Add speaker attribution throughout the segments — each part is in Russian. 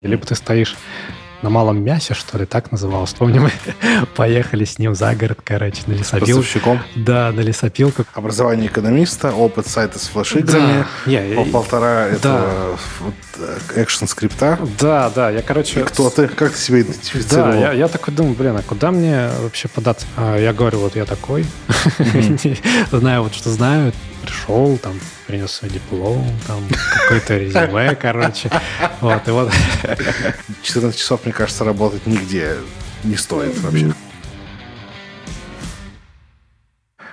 Speaker 1: Либо ты стоишь на малом мясе, что ли, так называлось. Помню, мы поехали с ним за город, короче, на лесопилку.
Speaker 2: Поставщиком?
Speaker 1: Да, на лесопилку.
Speaker 2: Образование экономиста, опыт сайта с флешиграми,
Speaker 1: Да. И-
Speaker 2: полтора
Speaker 1: да.
Speaker 2: этого вот, э, экшн-скрипта.
Speaker 1: Да, да, я, короче...
Speaker 2: И кто ты? Как ты себя идентифицировал?
Speaker 1: Да, я, я такой думаю, блин, а куда мне вообще податься? А я говорю, вот я такой, знаю вот, что знаю, пришел, там, принес свой диплом, там, какое-то резюме, короче. Вот, и вот
Speaker 2: 14 часов, мне кажется, работать нигде не стоит вообще.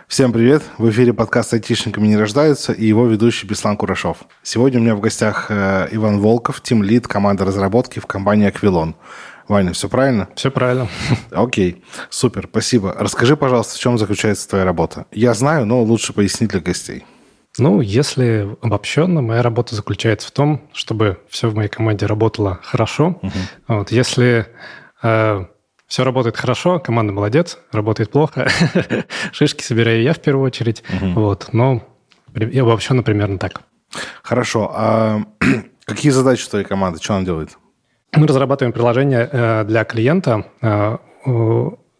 Speaker 2: Всем привет! В эфире подкаст «Айтишниками не рождаются» и его ведущий Беслан Курашов. Сегодня у меня в гостях э, Иван Волков, тимлид команды разработки в компании «Аквилон». Ваня, все правильно?
Speaker 1: все правильно.
Speaker 2: Окей, супер, спасибо. Расскажи, пожалуйста, в чем заключается твоя работа? Я знаю, но лучше пояснить для гостей.
Speaker 1: Ну, если обобщенно, моя работа заключается в том, чтобы все в моей команде работало хорошо. Вот, если все работает хорошо, команда молодец, работает плохо, шишки собираю я в первую очередь. Вот, но и обобщенно примерно так.
Speaker 2: Хорошо, а какие задачи твоей команды? Что она делает?
Speaker 1: Мы разрабатываем приложение э, для клиента.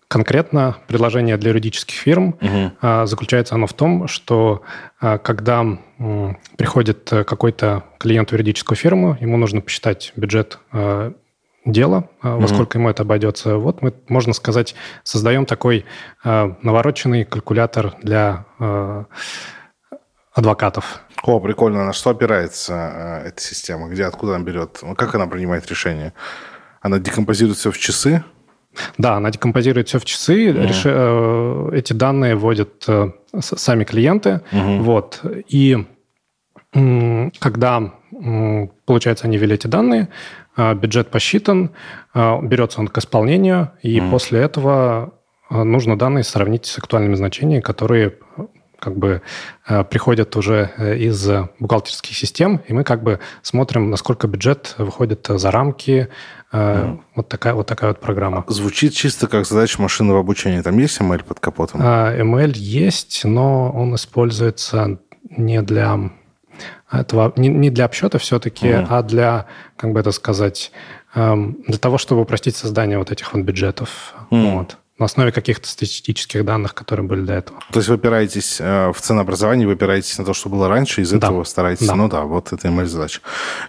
Speaker 1: Конкретно приложение для юридических фирм. Э, Заключается оно в том, что э, когда м, приходит э, какой-то клиент в юридическую фирму, ему нужно посчитать бюджет э, дела, во сколько ему это обойдется. Вот мы, можно сказать, создаем такой навороченный калькулятор для адвокатов.
Speaker 2: О, прикольно. На что опирается эта система? Где, откуда она берет? Как она принимает решение? Она декомпозирует все в часы?
Speaker 1: Да, она декомпозирует все в часы. реши- э, эти данные вводят э, сами клиенты. Вот. И м, когда, м, получается, они ввели эти данные, э, бюджет посчитан, э, берется он к исполнению, и после этого э, нужно данные сравнить с актуальными значениями, которые э, как бы э, приходят уже э, из э, бухгалтерских систем, и мы как бы смотрим, насколько бюджет выходит за рамки. Э, Вот такая вот такая вот программа.
Speaker 2: Звучит чисто как задача машинного обучения. Там есть ML под капотом?
Speaker 1: А, ML есть, но он используется не для этого, не, не для обсчета все-таки, а для, как бы это сказать, эм, для того, чтобы упростить создание вот этих вот бюджетов. Вот. На основе каких-то статистических данных, которые были до этого.
Speaker 2: То есть вы опираетесь э, в ценообразовании, вы опираетесь на то, что было раньше, из
Speaker 1: Да.
Speaker 2: этого стараетесь.
Speaker 1: Да.
Speaker 2: Ну да, вот это ML-задача.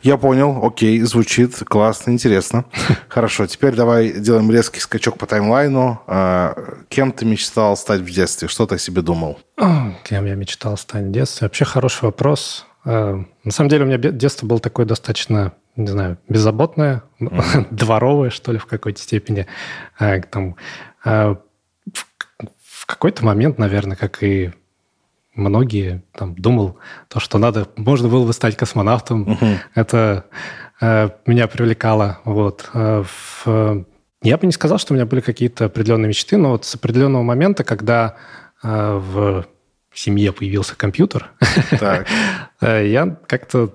Speaker 2: Я понял, окей, звучит классно, интересно. Хорошо, теперь давай делаем резкий скачок по таймлайну. Э, Кем ты мечтал стать в детстве? Что ты о себе думал?
Speaker 1: Кем я мечтал стать в детстве? Вообще хороший вопрос. Э, На самом деле у меня детство было такое достаточно, не знаю, беззаботное, дворовое, что ли, в какой-то степени. Э, Там, в в какой-то момент, наверное, как и многие, там, думал, то, что надо, можно было бы стать космонавтом. Это э, меня привлекало. Вот. Э, в- я бы не сказал, что у меня были какие-то определенные мечты, но вот с определенного момента, когда э, в семье появился компьютер, я как-то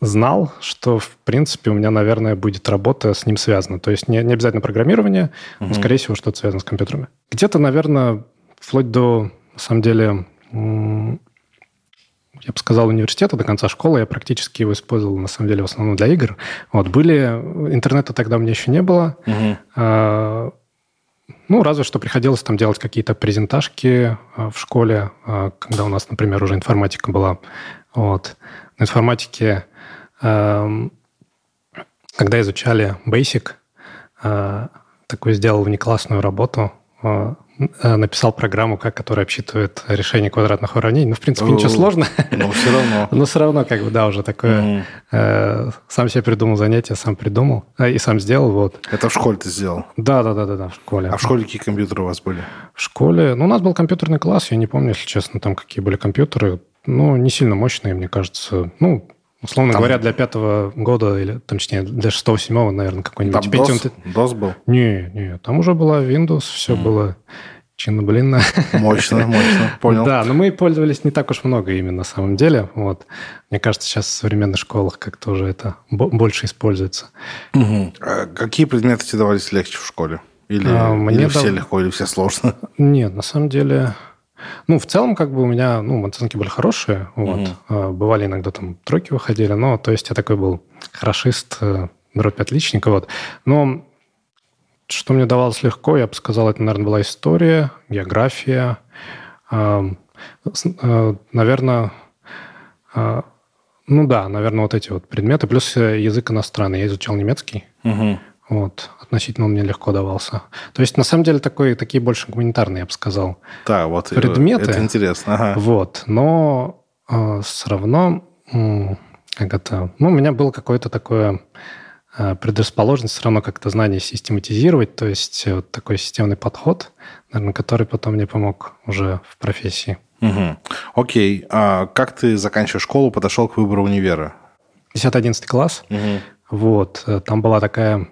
Speaker 1: знал, что, в принципе, у меня, наверное, будет работа с ним связана. То есть не, не обязательно программирование, но, скорее всего, что-то связано с компьютерами. Где-то, наверное, вплоть до, на самом деле, я бы сказал, университета до конца школы, я практически его использовал, на самом деле, в основном для игр. Вот, были... Интернета тогда у меня еще не было. А, Ну, разве что приходилось там делать какие-то презентажки а, в школе, а, когда у нас, например, уже информатика была. Вот. На информатике, когда изучали Basic, э, такую сделал внеклассную работу, э, э, написал программу, как, которая обсчитывает решение квадратных уравнений. Ну, в принципе, ничего
Speaker 2: О.
Speaker 1: сложного.
Speaker 2: Но все равно.
Speaker 1: Но все равно, как бы, да, уже такое... сам себе придумал занятие, сам придумал и сам сделал, вот.
Speaker 2: Это в школе ты сделал.
Speaker 1: Да, да, да, да, да, в школе.
Speaker 2: А в школе какие компьютеры у вас были?
Speaker 1: В школе, ну, у нас был компьютерный класс, я не помню, если честно, там какие были компьютеры. Ну, не сильно мощные, мне кажется. Ну, условно
Speaker 2: Там-
Speaker 1: говоря, для пятого года, или, там, точнее, для шестого-седьмого, наверное, какой-нибудь
Speaker 2: Там
Speaker 1: Pentium.
Speaker 2: DOS, DOS был?
Speaker 1: Не, не, там уже была Windows, все было чинно-блинно.
Speaker 2: Мощно, мощно. Понял.
Speaker 1: Да, но мы пользовались не так уж много именно на самом деле. Вот. Мне кажется, сейчас в современных школах как-то уже это бо- больше используется.
Speaker 2: Мгм. А какие предметы тебе давались легче в школе? Или,
Speaker 1: А,
Speaker 2: или все
Speaker 1: дав-
Speaker 2: легко, или все сложно?
Speaker 1: Нет, на самом деле... Ну, в целом, как бы у меня, ну, оценки были хорошие, вот. А, Бывали иногда там тройки выходили, но, то есть я такой был хорошист, э, дробь отличника. Вот. Но что мне давалось легко, я бы сказал, это, наверное, была история, география, э, наверное, ну да, наверное, вот эти вот предметы, плюс язык иностранный. Я изучал немецкий. Угу. Вот, относительно он мне легко давался. То есть, на самом деле, такой, такие больше гуманитарные, я бы сказал.
Speaker 2: Да, вот
Speaker 1: предметы.
Speaker 2: Это интересно. Ага.
Speaker 1: Вот, но э, все равно, э, как это, ну, у меня было какое-то такое э, предрасположенность все равно как-то знание систематизировать, то есть вот такой системный подход, наверное, который потом мне помог уже в профессии.
Speaker 2: Угу. Окей. А как ты, заканчивая школу, подошел к выбору универа?
Speaker 1: 10-11 класс. Угу. Вот. Э, там была такая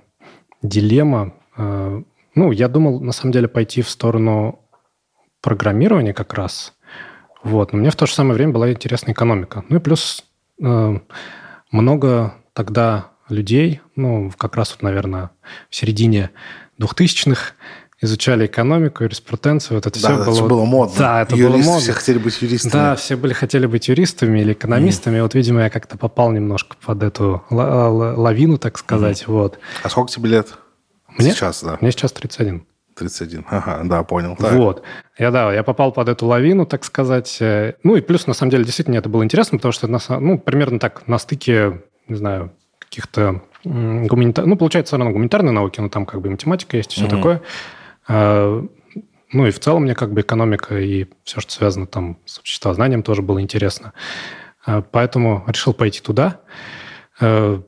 Speaker 1: дилемма. Э, ну, я думал, на самом деле, пойти в сторону программирования как раз. Вот. Но мне в то же самое время была интересна экономика. Ну и плюс э, много тогда людей, ну, как раз вот, наверное, в середине 2000-х, изучали экономику, юриспруденцию, вот это
Speaker 2: да,
Speaker 1: все
Speaker 2: да,
Speaker 1: было...
Speaker 2: Это было модно.
Speaker 1: Да, это Юристы было модно.
Speaker 2: все хотели быть юристами.
Speaker 1: Да, все были, хотели быть юристами или экономистами. Mm. Вот, видимо, я как-то попал немножко под эту лавину, так сказать. Mm. Вот.
Speaker 2: А сколько тебе лет?
Speaker 1: Мне? Сейчас, да. Мне сейчас 31.
Speaker 2: 31. Ага, да, понял.
Speaker 1: Так. Вот. Я, да, я попал под эту лавину, так сказать. Ну и плюс, на самом деле, действительно это было интересно, потому что, ну, примерно так, на стыке, не знаю, каких-то гуманитарных... Ну, получается, все равно гуманитарные науки, но там как бы математика есть и все mm такое. А, ну и в целом мне как бы экономика и все, что связано там с обществознанием, тоже было интересно. А, поэтому решил пойти туда. А,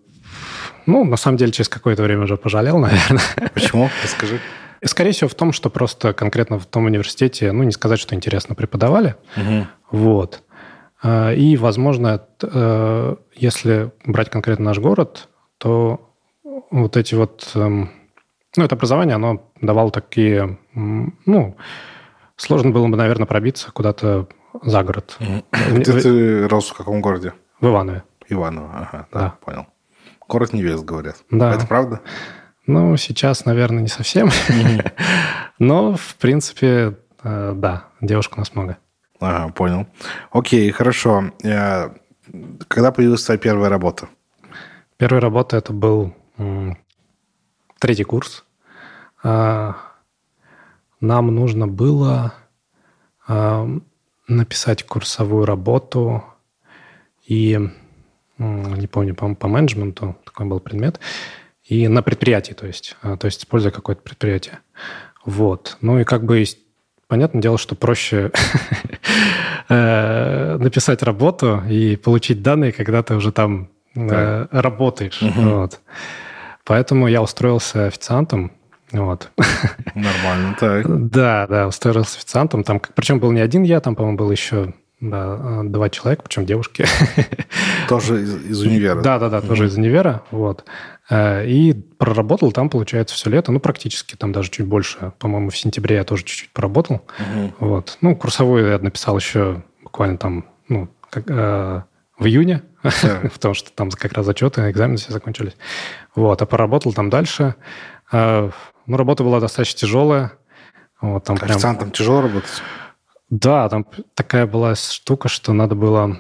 Speaker 1: ну, на самом деле, через какое-то время уже пожалел, наверное.
Speaker 2: Почему? Расскажи.
Speaker 1: Скорее всего, в том, что просто конкретно в том университете, ну, не сказать, что интересно преподавали. Угу. Вот. И, возможно, если брать конкретно наш город, то вот эти вот эм, ну, это образование, оно давало такие, ну, сложно было бы, наверное, пробиться куда-то за город.
Speaker 2: Где ты рос в каком городе?
Speaker 1: В Иванове.
Speaker 2: Иваново, ага, да, да. понял. Город невест, говорят.
Speaker 1: Да.
Speaker 2: Это правда?
Speaker 1: Ну, сейчас, наверное, не совсем. Но, в принципе, э, да, девушек у нас много.
Speaker 2: Ага, понял. Окей, хорошо. Э, когда появилась твоя первая работа?
Speaker 1: Первая работа это был третий курс. А, нам нужно было а, написать курсовую работу и, не помню, по, по менеджменту, такой был предмет, и на предприятии, то есть, а, то есть используя какое-то предприятие. Вот. Ну и как бы понятное дело, что проще э, написать работу и получить данные, когда ты уже там э, работаешь. Поэтому я устроился официантом вот.
Speaker 2: Нормально, так.
Speaker 1: Да, да, устроился официантом. Там, причем был не один я, там, по-моему, был еще да, два человека, причем девушки.
Speaker 2: Тоже из, из универа?
Speaker 1: Да, да, да, тоже mm из универа. Вот. Э, и проработал там, получается, все лето, ну, практически там даже чуть больше. По-моему, в сентябре я тоже чуть-чуть поработал. mm Вот. Ну, курсовую я написал еще буквально там, ну, как, э, в июне, yeah. потому что там как раз зачеты, экзамены все закончились. Вот, а поработал там дальше. Э, ну, работа была достаточно тяжелая.
Speaker 2: Вот, там Официантом прям... тяжело работать?
Speaker 1: Да, там такая была штука, что надо было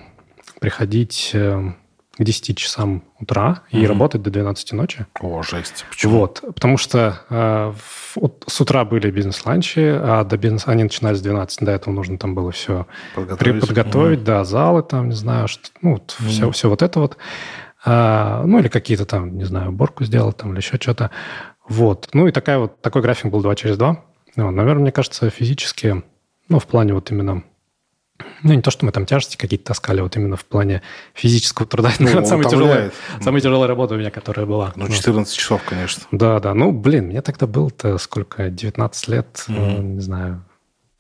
Speaker 1: приходить э, к 10 часам утра и mm работать до 12 ночи.
Speaker 2: О, жесть. Почему?
Speaker 1: Вот, потому что э, вот с утра были бизнес-ланчи, а до бизнес они начинались с 12. До этого нужно там было все подготовить, подготовить mm да, залы там, не знаю, что, ну, вот mm все, все вот это вот. А, ну, или какие-то там, не знаю, уборку сделать там или еще что-то. Вот. Ну и такая вот, такой график был 2 через 2. Вот. Наверное, мне кажется, физически, ну, в плане вот именно ну, не то, что мы там тяжести какие-то таскали, вот именно в плане физического труда. Ну, это самая тяжелая, самая тяжелая работа у меня, которая была.
Speaker 2: Ну, 14 ну, часов, конечно.
Speaker 1: Да, да. Ну, блин, мне тогда было-то сколько, 19 лет, mm-hmm. ну, не знаю.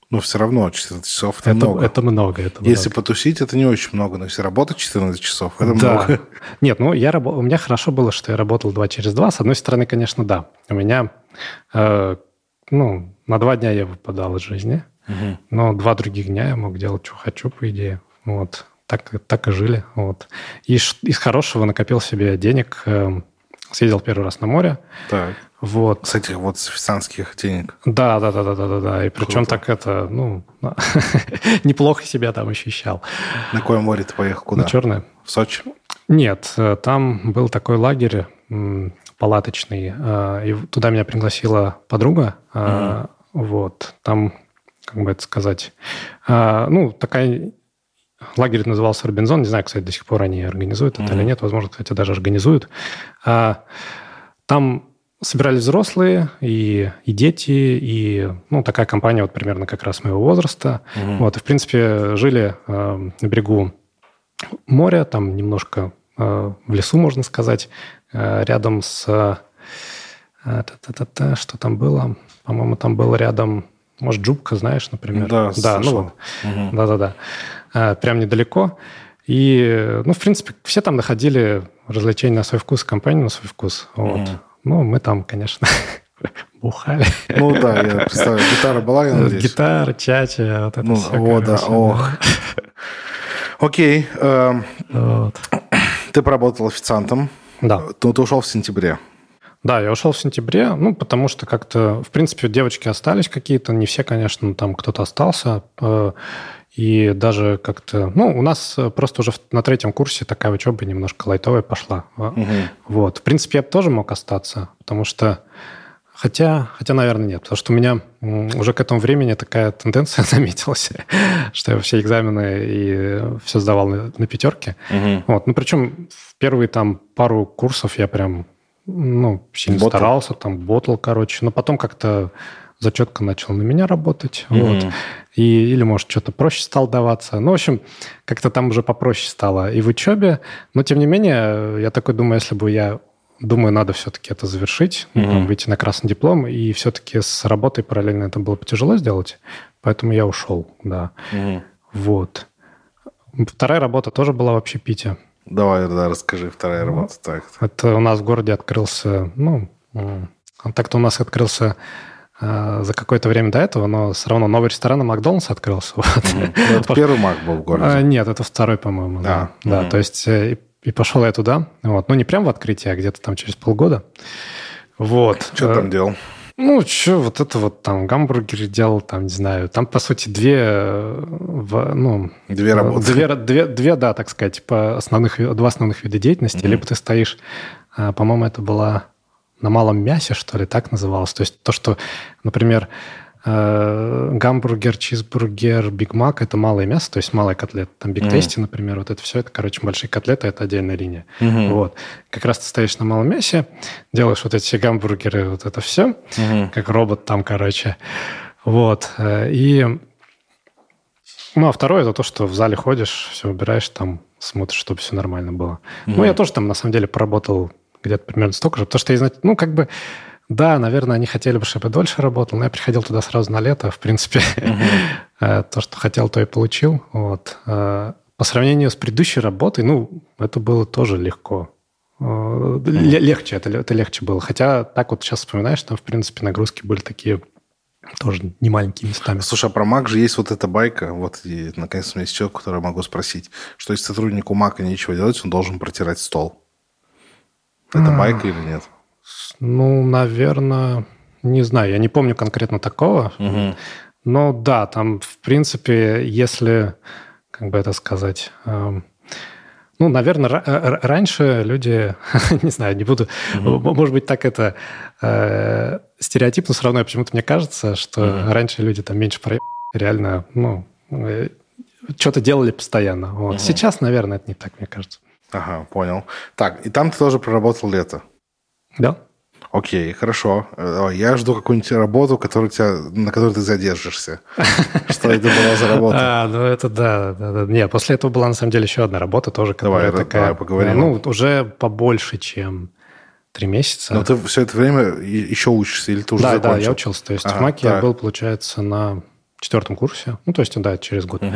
Speaker 2: Ну, все равно 14 часов это, это много.
Speaker 1: Это много. Это
Speaker 2: если
Speaker 1: много.
Speaker 2: потусить, это не очень много, но если работать 14 часов, это да. много.
Speaker 1: Нет, ну, я раб... у меня хорошо было, что я работал 2 через 2. С одной стороны, конечно, да. У меня, э, ну, на два дня я выпадал из жизни, угу. но два других дня я мог делать, что хочу, по идее. Вот. Так, так и жили. Вот. И из хорошего накопил себе денег, э, съездил первый раз на море.
Speaker 2: Так.
Speaker 1: Вот.
Speaker 2: С этих вот официантских денег.
Speaker 1: Да, да, да, да, да, да, да. И причем Круто. так это, ну, неплохо себя там ощущал.
Speaker 2: На какое море ты поехал? Куда?
Speaker 1: На Черное.
Speaker 2: В Сочи?
Speaker 1: Нет, э, там был такой лагерь, палаточный. И туда меня пригласила подруга. Mm-hmm. Вот. Там, как бы это сказать, ну, такая Лагерь назывался Робинзон. Не знаю, кстати, до сих пор они организуют это mm-hmm. или нет. Возможно, кстати, даже организуют. Там собирались взрослые и, и дети, и ну, такая компания вот примерно как раз моего возраста. Угу. Вот, и, в принципе, жили э, на берегу моря, там немножко э, в лесу, можно сказать, э, рядом с... Э, что там было? По-моему, там было рядом... Может, Джубка, знаешь, например?
Speaker 2: Да,
Speaker 1: да ну вот. Угу. Да-да-да. Э, прям недалеко. И, ну, в принципе, все там находили развлечения на свой вкус, компанию на свой вкус. Вот. Mm. Ну, мы там, конечно, бухали.
Speaker 2: Ну да, я представляю. Гитара была, я надеюсь?
Speaker 1: Гитара, чача, вот это
Speaker 2: ну,
Speaker 1: все.
Speaker 2: О, да, ох. Окей. Эм. Ты поработал официантом.
Speaker 1: Да.
Speaker 2: Но ты ушел в сентябре.
Speaker 1: Да, я ушел в сентябре, ну, потому что как-то, в принципе, девочки остались какие-то, не все, конечно, там кто-то остался. Э, и даже как-то... Ну, у нас просто уже на третьем курсе такая учеба немножко лайтовая пошла. Угу. Вот. В принципе, я бы тоже мог остаться, потому что... Хотя, хотя, наверное, нет, потому что у меня уже к этому времени такая тенденция заметилась, что я все экзамены и все сдавал на, на пятерке. Угу. Вот. Ну, причем в первые там пару курсов я прям ну, сильно ботл. старался, там, ботл, короче. Но потом как-то зачетка начала на меня работать. Mm-hmm. Вот. И, или, может, что-то проще стало даваться. Ну, в общем, как-то там уже попроще стало и в учебе. Но, тем не менее, я такой думаю, если бы я... Думаю, надо все-таки это завершить, mm-hmm. там, выйти на красный диплом. И все-таки с работой параллельно это было бы тяжело сделать. Поэтому я ушел, да. Mm-hmm. Вот. Вторая работа тоже была в общепите.
Speaker 2: Давай, да, расскажи, вторая ну, работа. Так.
Speaker 1: Это у нас в городе открылся, ну, так-то у нас открылся а, за какое-то время до этого, но все равно новый ресторан Макдональдс открылся. Вот.
Speaker 2: Mm-hmm. Это первый Мак был в городе? А,
Speaker 1: нет, это второй, по-моему. Да, да. Mm-hmm. да то есть э, и, и пошел я туда. Вот. Ну, не прям в открытие, а где-то там через полгода. Вот.
Speaker 2: Что там делал?
Speaker 1: Ну, что, вот это вот там гамбургеры делал, там, не знаю, там, по сути, две, э, ну...
Speaker 2: Две работы.
Speaker 1: Две, две, две да, так сказать, типа основных, два основных вида деятельности. Mm-hmm. Либо ты стоишь, по-моему, это была на малом мясе, что ли, так называлось. То есть то, что, например, э, гамбургер, чизбургер, Биг Мак – это малое мясо, то есть малая котлета. Там Big Tasty, mm-hmm. например, вот это все, это, короче, большие котлеты, это отдельная линия. Mm-hmm. Вот. Как раз ты стоишь на малом мясе, делаешь вот эти гамбургеры, вот это все, mm-hmm. как робот там, короче. Вот. Э, и ну, а второе – это то, что в зале ходишь, все убираешь, там смотришь, чтобы все нормально было. Mm-hmm. Ну, я тоже там, на самом деле, поработал где-то примерно столько же. Потому что, я, ну, как бы, да, наверное, они хотели бы, чтобы я дольше работал, но я приходил туда сразу на лето, в принципе. Uh-huh. то, что хотел, то и получил. Вот. Э, по сравнению с предыдущей работой, ну, это было тоже легко. Uh-huh. Легче, это, это легче было. Хотя так вот сейчас вспоминаешь, там, в принципе, нагрузки были такие тоже не маленькими местами.
Speaker 2: Слушай, а про Мак же есть вот эта байка, вот и наконец у меня есть человек, который могу спросить, что если сотруднику Мака нечего делать, он должен протирать стол. Это байка или нет?
Speaker 1: Ну, наверное, не знаю. Я не помню конкретно такого. Угу. Но да, там, в принципе, если, как бы это сказать... Эм, ну, наверное, раньше люди, не знаю, не буду, угу. может быть, так это э, стереотип, но все равно почему-то мне кажется, что угу. раньше люди там меньше про реально, ну, э, что-то делали постоянно. Вот. Угу. Сейчас, наверное, это не так, мне кажется.
Speaker 2: Ага, понял. Так, и там ты тоже проработал лето?
Speaker 1: Да.
Speaker 2: Окей, хорошо. Э, я жду какую-нибудь работу, которую тебя, на которой ты задержишься. Что это была за работа?
Speaker 1: А, ну это да, да, да. Не, после этого была на самом деле еще одна работа тоже, которая давай, такая... Давай
Speaker 2: поговорим.
Speaker 1: Ну, уже побольше, чем три месяца.
Speaker 2: Но ты все это время еще учишься или ты уже
Speaker 1: да,
Speaker 2: закончил?
Speaker 1: Да, я учился. То есть ага, в МАКе я был, получается, на четвертом курсе. Ну, то есть, да, через год. Угу.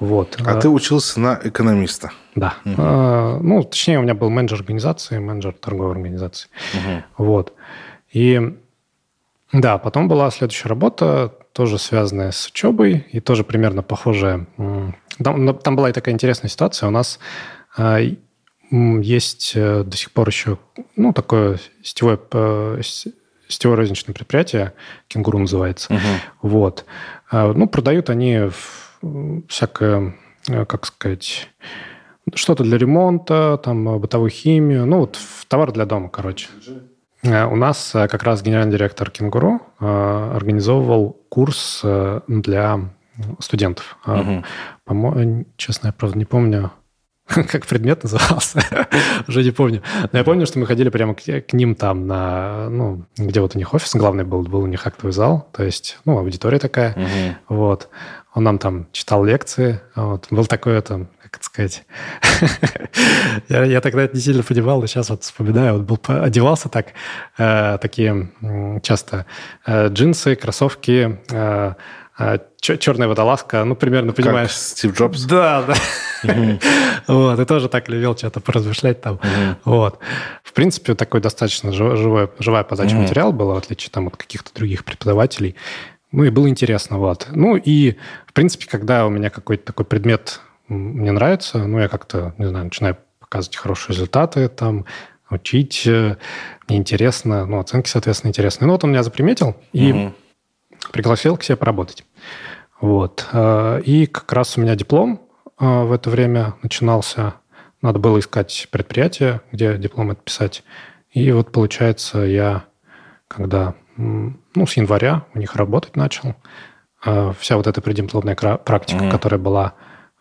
Speaker 1: Вот.
Speaker 2: А, а ты учился на экономиста?
Speaker 1: Да. Угу. А, ну, точнее, у меня был менеджер организации, менеджер торговой организации. Угу. Вот. И да, потом была следующая работа, тоже связанная с учебой, и тоже примерно похожая. Там, там была и такая интересная ситуация. У нас а, есть э, до сих пор еще ну, такое сетевое, э, сетевое розничное предприятие, «Кенгуру» называется. Угу. Вот. А, ну, продают они всякое, э, как сказать, что-то для ремонта, там, бытовую химию, ну, вот товар для дома, короче. у нас как раз генеральный директор «Кенгуру» организовывал курс для студентов. Угу. По-моему, честно, я правда не помню, как предмет назывался, уже не помню. Но я помню, что мы ходили прямо к, к ним там на, ну, где вот у них офис главный был, был у них актовый зал, то есть, ну, аудитория такая, угу. вот. Он нам там читал лекции, вот. Был такой это, как это сказать, я, я тогда это не сильно понимал, но сейчас вот вспоминаю, вот был, одевался так, э, такие часто э, джинсы, кроссовки, э, э, черная водолазка, ну, примерно, понимаешь. Как
Speaker 2: Стив Джобс?
Speaker 1: Да, да. Вот, и тоже так любил что-то поразмышлять там. Вот. В принципе, такой достаточно живая подача материала была, в отличие там от каких-то других преподавателей. Ну, и было интересно, вот. Ну, и, в принципе, когда у меня какой-то такой предмет мне нравится, ну, я как-то, не знаю, начинаю показывать хорошие результаты, там, учить, э, мне интересно, ну, оценки, соответственно, интересные. Ну, вот он меня заприметил и угу. пригласил к себе поработать. Вот. Э, и как раз у меня диплом в это время начинался. Надо было искать предприятие, где диплом отписать. И вот, получается, я, когда, ну, с января у них работать начал, э, вся вот эта преддипломная практика, mm-hmm. которая была,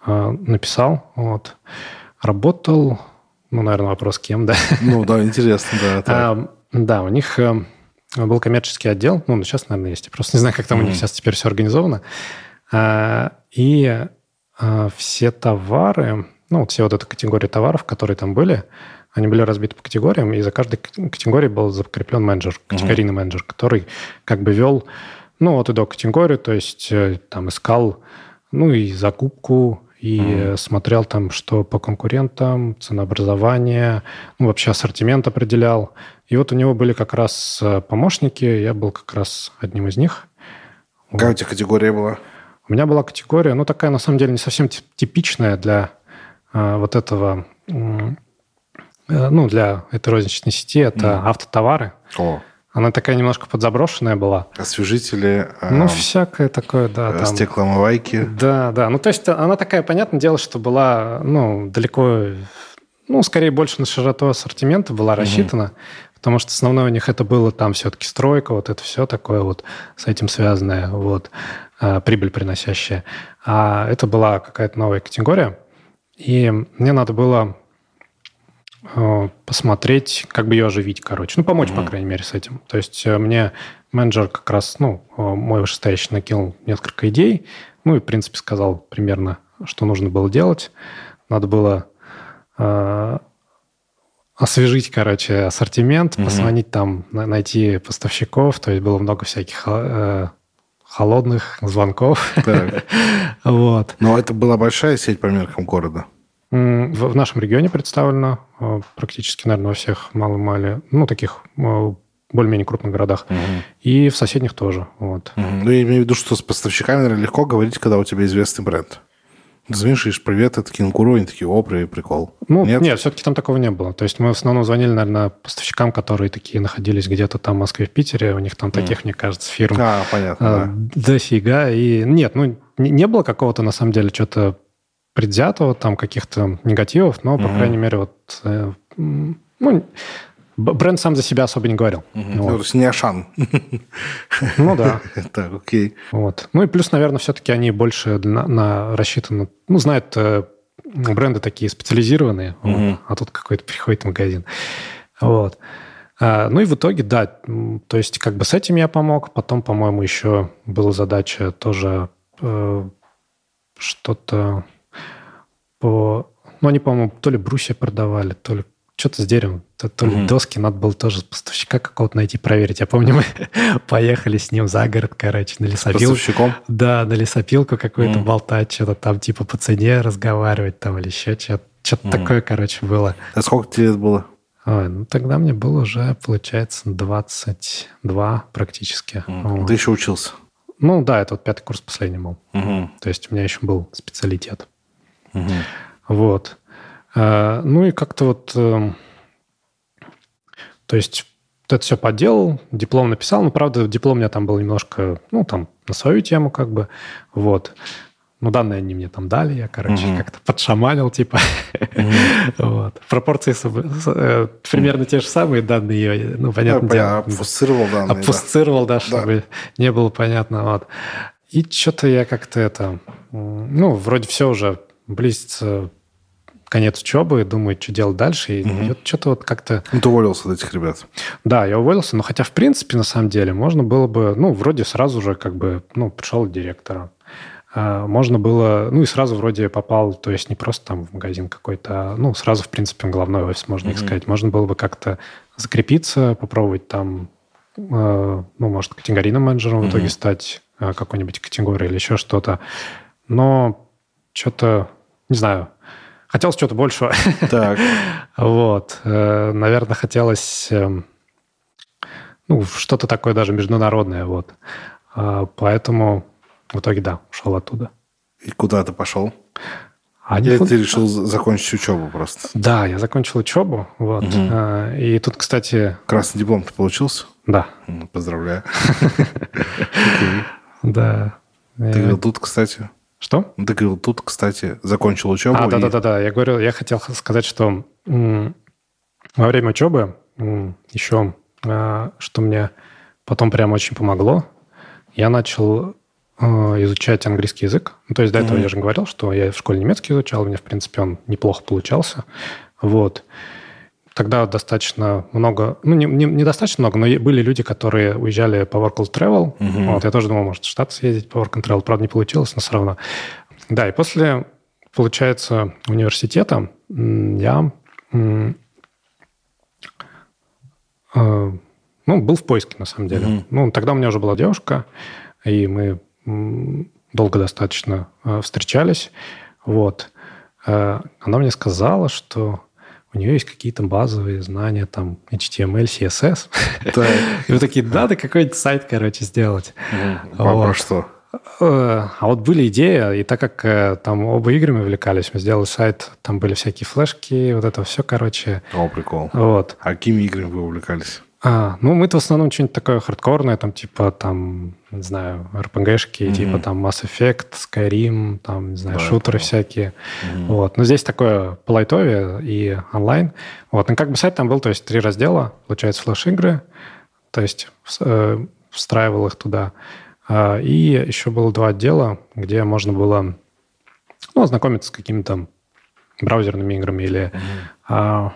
Speaker 1: написал, вот. Работал, ну, наверное, вопрос кем, да?
Speaker 2: Ну, да, интересно, да.
Speaker 1: А, да, у них был коммерческий отдел, ну, сейчас, наверное, есть. Я просто не знаю, как там mm-hmm. у них сейчас теперь все организовано. А, и а, все товары, ну, все вот эта категория товаров, которые там были, они были разбиты по категориям, и за каждой категорией был закреплен менеджер, категорийный uh-huh. менеджер, который как бы вел, ну, вот и до категории, то есть э, там искал, ну, и закупку, и uh-huh. смотрел там, что по конкурентам, ценообразование, ну, вообще ассортимент определял. И вот у него были как раз э, помощники, я был как раз одним из них.
Speaker 2: Какая вот. у тебя категория была?
Speaker 1: У меня была категория, ну, такая, на самом деле, не совсем типичная для э, вот этого, э, ну, для этой розничной сети. Это mm. автотовары.
Speaker 2: О.
Speaker 1: Она такая немножко подзаброшенная была.
Speaker 2: Освежители.
Speaker 1: Э, ну, всякое такое, да.
Speaker 2: Там. Стеклоомывайки.
Speaker 1: Да, да. Ну, то есть она такая, понятное дело, что была, ну, далеко, ну, скорее больше на широту ассортимента была рассчитана. Mm-hmm. Потому что основное у них это было там все-таки стройка, вот это все такое вот с этим связанное. Вот. Э, прибыль приносящая. А это была какая-то новая категория, и мне надо было э, посмотреть, как бы ее оживить, короче. Ну, помочь, mm-hmm. по крайней мере, с этим. То есть э, мне менеджер как раз, ну, мой вышестоящий накинул несколько идей, ну, и, в принципе, сказал примерно, что нужно было делать. Надо было э, освежить, короче, ассортимент, mm-hmm. позвонить там, найти поставщиков, то есть было много всяких э, холодных звонков. Вот.
Speaker 2: Но это была большая сеть по меркам города?
Speaker 1: В, в нашем регионе представлена э, практически, наверное, во всех малом-мале, ну, таких э, более-менее крупных городах. Угу. И в соседних тоже. Вот.
Speaker 2: Угу. Ну, я имею в виду, что с поставщиками, наверное, легко говорить, когда у тебя известный бренд. Звонишь, привет, это кенгуру, они такие, о, привет, прикол.
Speaker 1: Ну, нет? нет, все-таки там такого не было. То есть мы в основном звонили, наверное, поставщикам, которые такие находились где-то там в Москве, в Питере. У них там таких, mm. мне кажется, фирм
Speaker 2: а, понятно,
Speaker 1: а, да. дофига. И нет, ну, не, не было какого-то, на самом деле, что-то предвзятого, там каких-то негативов, но, по mm-hmm. крайней мере, вот... Э, ну, Бренд сам за себя особо не говорил.
Speaker 2: Угу. Вот. Ну, то есть не Ашан.
Speaker 1: Ну да.
Speaker 2: так, окей.
Speaker 1: Вот. Ну и плюс, наверное, все-таки они больше на, на рассчитаны... Ну, знают э, бренды такие специализированные, угу. вот, а тут какой-то приходит магазин. Вот. А, ну и в итоге, да, то есть как бы с этим я помог. Потом, по-моему, еще была задача тоже э, что-то по... Ну, они, по-моему, то ли брусья продавали, то ли что-то с деревом, то, ли mm-hmm. доски надо было тоже поставщика какого-то найти, проверить. Я помню, мы поехали с ним за город, короче, на лесопилку.
Speaker 2: Поставщиком?
Speaker 1: Да, на лесопилку какую-то mm-hmm. болтать, что-то там типа по цене разговаривать там или еще что-то. Что-то mm-hmm. такое, короче, было.
Speaker 2: А сколько тебе лет было?
Speaker 1: Ой, ну тогда мне было уже, получается, 22 практически.
Speaker 2: Mm-hmm. Вот. Ты еще учился?
Speaker 1: Ну да, это вот пятый курс последний был. Mm-hmm. То есть у меня еще был специалитет. Mm-hmm. Вот. А, ну и как-то вот... Эм, то есть вот это все поделал, диплом написал. Ну, правда, диплом у меня там был немножко, ну, там, на свою тему как бы. Вот. ну, данные они мне там дали, я, короче, mm-hmm. как-то подшаманил, типа. Mm-hmm. вот. Пропорции э, примерно те же самые данные, ну, понятно.
Speaker 2: Да, дело. Обфусцировал данные.
Speaker 1: Обфусцировал, да, да чтобы да. не было понятно. Вот. И что-то я как-то это... Ну, вроде все уже близится конец учебы, думаю, что делать дальше. И угу. вот что-то вот как-то...
Speaker 2: Ну, ты уволился от этих ребят.
Speaker 1: Да, я уволился, но хотя, в принципе, на самом деле, можно было бы, ну, вроде сразу же как бы, ну, пришел директора. А, можно было, ну, и сразу вроде попал, то есть не просто там в магазин какой-то, а, ну, сразу, в принципе, в головной офис, можно mm сказать. Можно было бы как-то закрепиться, попробовать там, э, ну, может, категорийным менеджером mm в итоге стать, э, какой-нибудь категории или еще что-то. Но что-то, не знаю, Хотелось чего-то большего. Так. вот. Э, наверное, хотелось эм, ну, что-то такое даже международное. Вот. А, поэтому в итоге, да, ушел оттуда.
Speaker 2: И куда ты пошел? А Или ты решил закончить учебу просто?
Speaker 1: Да, я закончил учебу. Вот. Угу. И тут, кстати...
Speaker 2: Красный диплом ты получился?
Speaker 1: Да.
Speaker 2: Поздравляю.
Speaker 1: Да.
Speaker 2: Ты тут, кстати.
Speaker 1: Что?
Speaker 2: Ты говорил, тут, кстати, закончил учебу.
Speaker 1: А, да-да-да. И... Я говорю, я хотел сказать, что во время учебы еще, а, что мне потом прям очень помогло, я начал а, изучать английский язык. Ну, то есть до этого mm-hmm. я же говорил, что я в школе немецкий изучал, у меня, в принципе, он неплохо получался. Вот тогда достаточно много, ну, не, не, не достаточно много, но были люди, которые уезжали по work and travel. Угу. Вот, я тоже думал, может, в Штаты съездить по work and travel. Правда, не получилось, но все равно. Да, и после, получается, университета я э, ну, был в поиске, на самом деле. Угу. Ну, тогда у меня уже была девушка, и мы долго достаточно э, встречались. Вот. Э, она мне сказала, что у нее есть какие-то базовые знания, там, HTML, CSS. И вы такие, надо какой-нибудь сайт, короче, сделать.
Speaker 2: А что?
Speaker 1: Э, а вот были идеи, и так как э, там оба играми увлекались, мы сделали сайт, там были всякие флешки, вот это все, короче.
Speaker 2: О, прикол.
Speaker 1: Вот.
Speaker 2: А какими играми вы увлекались?
Speaker 1: А, ну, мы-то в основном что-нибудь такое хардкорное, там, типа, там, не знаю, RPG-шки, mm-hmm. типа, там, Mass Effect, Skyrim, там, не знаю, да, шутеры всякие. Mm-hmm. Вот. Но здесь такое по лайтове и онлайн. Вот. Ну, как бы сайт там был, то есть, три раздела, получается, флеш-игры, то есть, э, встраивал их туда. А, и еще было два отдела, где можно было, ну, ознакомиться с какими-то браузерными играми или mm-hmm. а,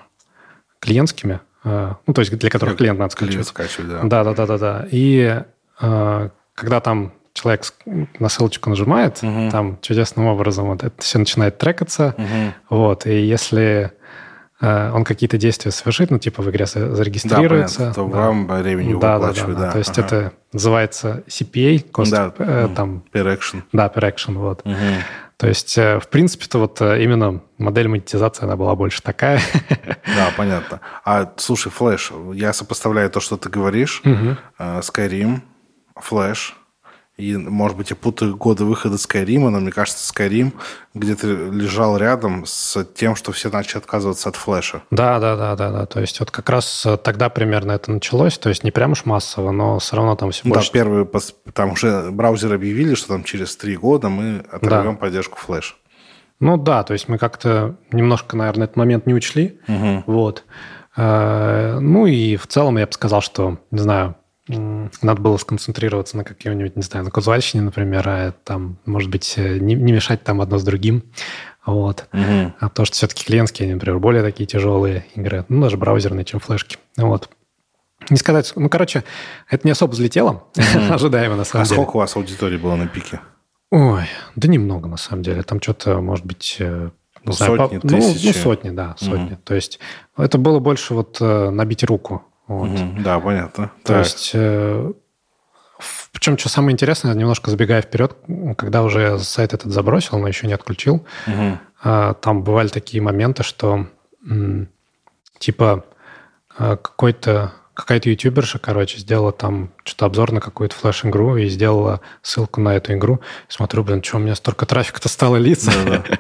Speaker 1: клиентскими. Э, ну, то есть для которых клиент надо скачивать. скачивать да. Да, да, да, да, да. И э, когда там человек на ссылочку нажимает, угу. там чудесным образом вот это все начинает трекаться, угу. вот, и если э, он какие-то действия совершит, ну, типа в игре зарегистрируется. Да,
Speaker 2: понятно, то да. вам времени
Speaker 1: да, да, да, да. То есть ага. это называется CPA, cost, да, э, там...
Speaker 2: Per action.
Speaker 1: Да, per action, вот. Угу. То есть, э, в принципе-то вот э, именно модель монетизации, она была больше такая.
Speaker 2: Да, понятно. А, слушай, Flash, я сопоставляю то, что ты говоришь, угу. Skyrim, Flash, и, может быть, я путаю годы выхода Skyrim, но мне кажется, Skyrim где-то лежал рядом с тем, что все начали отказываться от флеша.
Speaker 1: Да, да, да, да, да. То есть вот как раз э, тогда примерно это началось. То есть не прям уж массово, но все равно там все больше.
Speaker 2: Да, первые, там уже браузеры объявили, что там через три года мы оторвем да. поддержку флеш.
Speaker 1: Ну да, то есть мы как-то немножко, наверное, этот момент не учли. Угу. Вот. Э, ну и в целом я бы сказал, что, не знаю, надо было сконцентрироваться на какой-нибудь, не знаю, на казуальщине, например, а там, может быть, э, не, не мешать там одно с другим. Вот. Угу. А то, что все-таки клиентские, они, например, более такие тяжелые игры, ну, даже браузерные, чем флешки. Вот. Не сказать, ну, короче, это не особо взлетело, mm ожидаемо, на самом
Speaker 2: а
Speaker 1: деле.
Speaker 2: А сколько у вас аудитории было на пике?
Speaker 1: Ой, да немного, на самом деле. Там что-то, может быть, э,
Speaker 2: ну, знаю, сотни, по... тысячи.
Speaker 1: Ну, ну, сотни, да, сотни. mm То есть это было больше вот э, набить руку вот.
Speaker 2: Угу, да, понятно.
Speaker 1: То так. есть, э, причем, что самое интересное, немножко забегая вперед, когда уже сайт этот забросил, но еще не отключил, угу. э, там бывали такие моменты, что м, типа э, какой-то какая-то ютуберша, короче, сделала там что-то обзор на какую-то флеш-игру и сделала ссылку на эту игру. Смотрю, блин, что у меня столько трафика-то стало литься.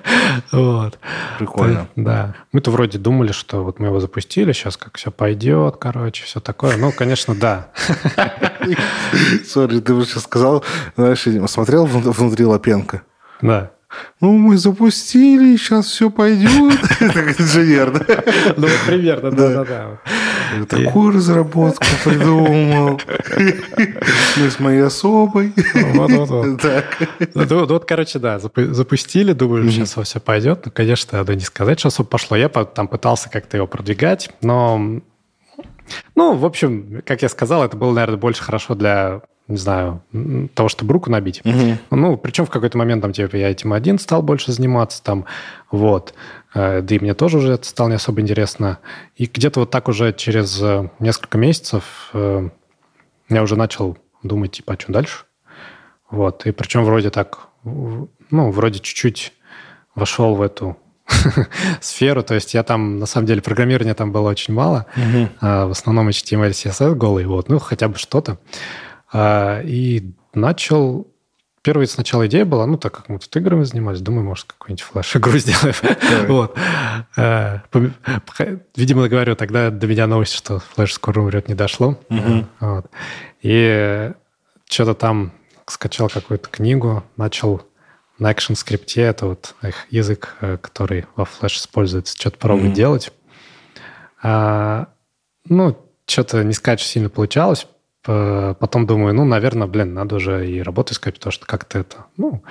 Speaker 1: вот.
Speaker 2: Прикольно.
Speaker 1: Да. Мы-то вроде думали, что вот мы его запустили, сейчас как все пойдет, короче, все такое. Ну, конечно, да.
Speaker 2: Сори, ты бы сейчас сказал, знаешь, смотрел внутри Лапенко?
Speaker 1: Да.
Speaker 2: Ну, мы запустили, сейчас все пойдет. Так инженер, да?
Speaker 1: Ну, вот примерно, да-да-да.
Speaker 2: Такую разработку придумал. Мы с моей особой.
Speaker 1: Вот-вот-вот.
Speaker 2: Так.
Speaker 1: Ну, ну, вот, короче, да, запу- запустили, думаю, сейчас все пойдет. Ну, конечно, надо не сказать, что особо пошло. Я там пытался как-то его продвигать, но... Ну, в общем, как я сказал, это было, наверное, больше хорошо для, не знаю, того, чтобы руку набить. Ну, причем в какой-то момент там, типа, я этим один стал больше заниматься, там, вот. Э, Да и мне тоже уже это стало не особо интересно. И где-то вот так уже через э, несколько месяцев э, я уже начал думать, типа, а что дальше? Вот. И причем вроде так, ну, вроде чуть-чуть вошел в эту сферу. То есть я там, на самом деле, программирования там было очень мало. А, В основном HTML, CSS голый, вот. Ну, хотя бы что-то. А, И начал... Первая сначала идея была, ну, так как мы тут играми занимались, думаю, может, какую-нибудь флеш-игру сделаем. Вот. А, Видимо, говорю, тогда до меня новость, что флеш скоро умрет, не дошло. Вот. И что-то там скачал какую-то книгу, начал на Action скрипте, это вот их язык, э, который во Flash используется, что-то пробовать
Speaker 2: Мгм.
Speaker 1: делать. А, ну, что-то не сказать, что сильно получалось. П- Потом думаю, ну, наверное, блин, надо уже и работу искать, потому что как-то это... Ну,